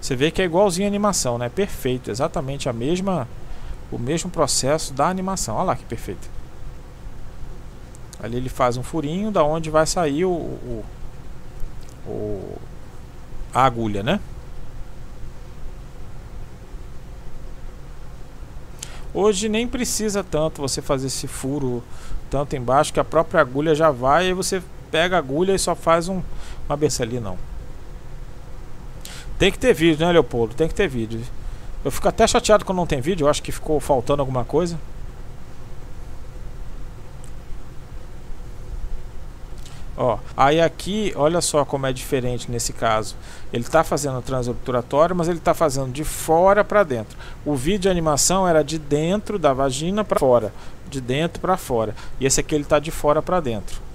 Você vê que é igualzinho a animação, né? Perfeito, exatamente a mesma o mesmo processo da animação. Olha lá que perfeito. Ali ele faz um furinho da onde vai sair o, o, o a agulha, né? Hoje nem precisa tanto você fazer esse furo tanto embaixo que a própria agulha já vai e você pega a agulha e só faz um, uma abertura ali, não. Tem que ter vídeo, né, Leopoldo? Tem que ter vídeo. Eu fico até chateado quando não tem vídeo, eu acho que ficou faltando alguma coisa. Ó, aí aqui, olha só como é diferente nesse caso. Ele está fazendo transobturatório, mas ele está fazendo de fora para dentro. O vídeo de animação era de dentro da vagina para fora, de dentro para fora. E esse aqui ele está de fora para dentro.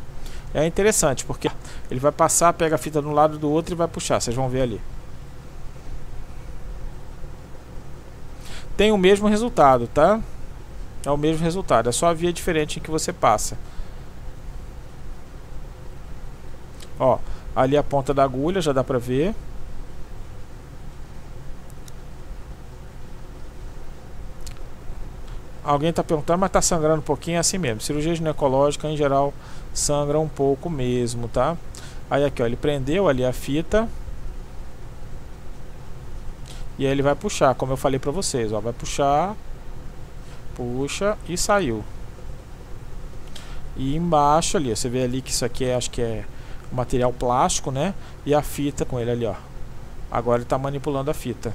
É interessante, porque ele vai passar, pega a fita de um lado do outro e vai puxar. Vocês vão ver ali. Tem o mesmo resultado, tá? É o mesmo resultado, é só a via diferente em que você passa. Ó, ali a ponta da agulha, já dá pra ver. Alguém está perguntando, mas está sangrando um pouquinho, é assim mesmo. Cirurgia ginecológica, em geral, sangra um pouco mesmo, tá? Aí aqui, ó, ele prendeu ali a fita. E aí ele vai puxar, como eu falei pra vocês, ó, vai puxar, puxa e saiu. E embaixo ali, você vê ali que isso aqui é, acho que é material plástico, né? E a fita com ele ali, ó. Agora ele está manipulando a fita.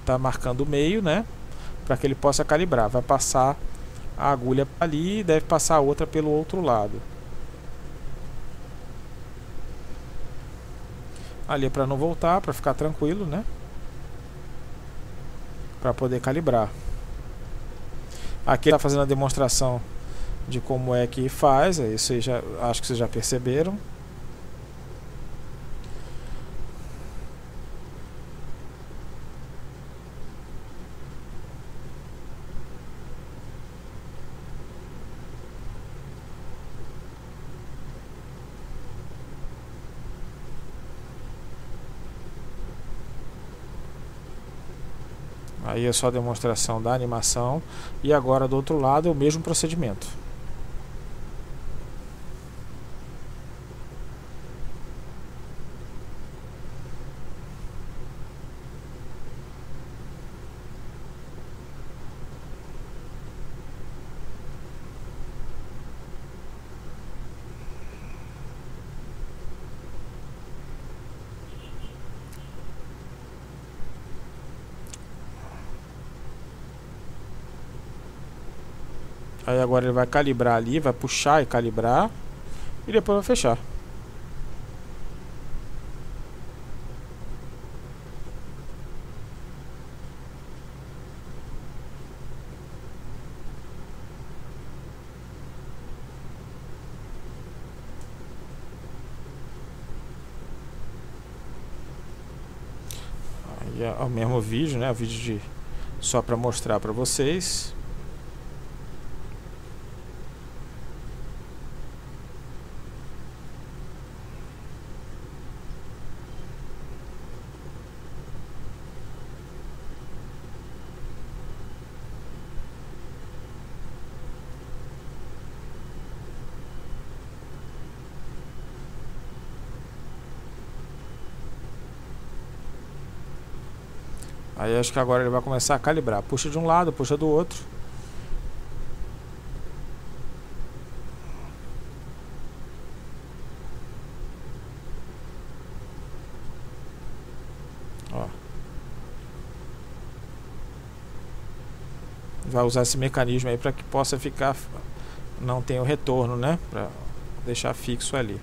Está marcando o meio, né? Para que ele possa calibrar. Vai passar a agulha ali e deve passar outra pelo outro lado. Ali é para não voltar, para ficar tranquilo, né? Para poder calibrar. Aqui está fazendo a demonstração de como é que faz, isso já, acho que vocês já perceberam. Aí é só a demonstração da animação e agora do outro lado é o mesmo procedimento. Vai calibrar ali, vai puxar e calibrar. E depois vai fechar. É o mesmo vídeo, né? O vídeo de só para mostrar para vocês. Aí acho que agora ele vai começar a calibrar. Puxa de um lado, puxa do outro. Ó. Vai usar esse mecanismo aí para que possa ficar não tenha o retorno, né? Para deixar fixo ali.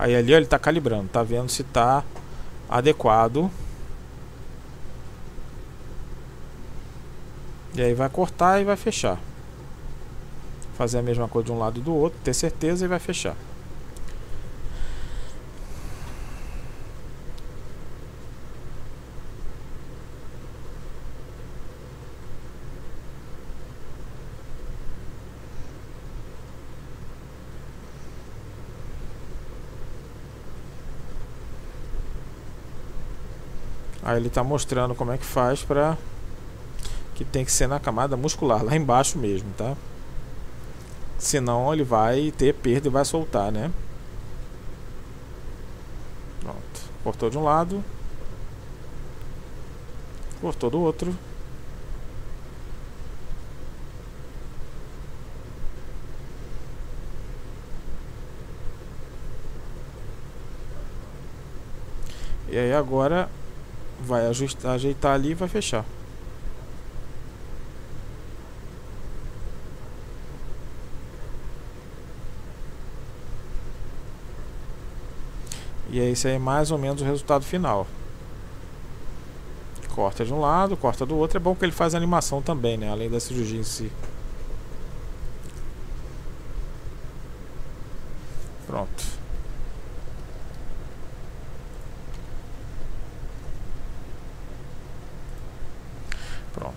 Aí ali ó, ele está calibrando, tá vendo se está adequado. E aí vai cortar e vai fechar. Fazer a mesma coisa de um lado e do outro, ter certeza e vai fechar. Aí ele está mostrando como é que faz para que tem que ser na camada muscular, lá embaixo mesmo, tá? Senão ele vai ter perda e vai soltar, né? Pronto. Cortou de um lado. Cortou do outro. E aí agora vai ajustar, ajeitar ali e vai fechar. E é esse aí mais ou menos o resultado final. Corta de um lado, corta do outro. É bom que ele faz animação também, né? Além da cirurgia em si. Pronto.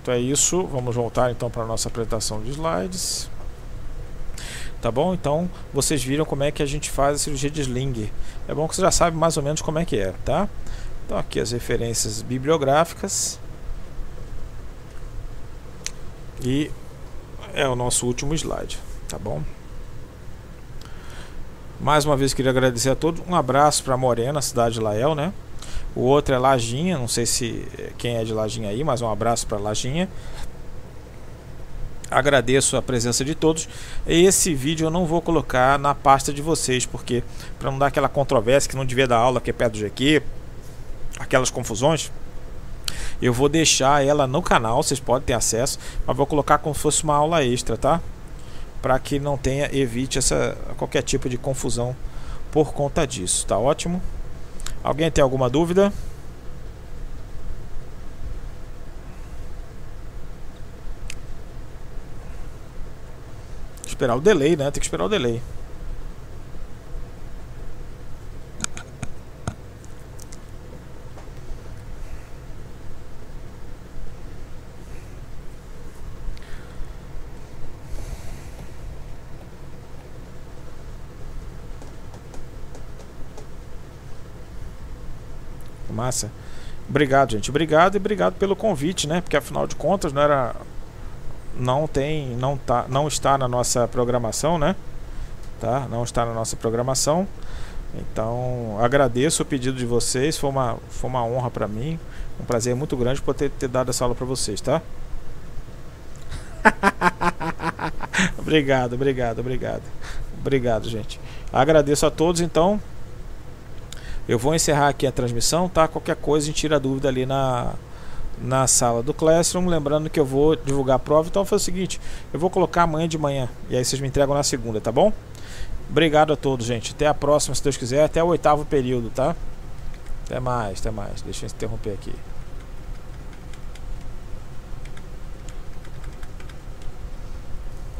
É isso. Vamos voltar então para a nossa apresentação de slides. Tá bom? Então, vocês viram como é que a gente faz a cirurgia de sling. É bom que você já sabe mais ou menos como é que é, tá? Então aqui as referências bibliográficas. E é o nosso último slide, tá bom? Mais uma vez queria agradecer a todos. Um abraço para Morena, cidade de Lael, né? O outro é Lajinha, não sei se quem é de Lajinha aí, mas um abraço para Lajinha. Agradeço a presença de todos. Esse vídeo eu não vou colocar na pasta de vocês, porque para não dar aquela controvérsia que não devia dar aula que é perto do GQ, aquelas confusões, eu vou deixar ela no canal, vocês podem ter acesso, mas vou colocar como se fosse uma aula extra, tá? Para que não tenha, evite essa qualquer tipo de confusão por conta disso, tá ótimo? Alguém tem alguma dúvida? Esperar o delay, né? Tem que esperar o delay. Massa. Obrigado, gente. Obrigado e obrigado pelo convite, né? Porque afinal de contas não era não tem não tá não está na nossa programação, né? Tá? Não está na nossa programação. Então, agradeço o pedido de vocês, foi uma foi uma honra para mim, um prazer muito grande poder ter, dado essa aula para vocês, tá? (laughs) obrigado, obrigado, obrigado. Obrigado, gente. Agradeço a todos, então. Eu vou encerrar aqui a transmissão, tá? Qualquer coisa a gente tira a dúvida ali na, na sala do Classroom. Lembrando que eu vou divulgar a prova. Então, foi o seguinte: eu vou colocar amanhã de manhã. E aí vocês me entregam na segunda, tá bom? Obrigado a todos, gente. Até a próxima, se Deus quiser. Até o oitavo período, tá? Até mais, até mais. Deixa eu interromper aqui.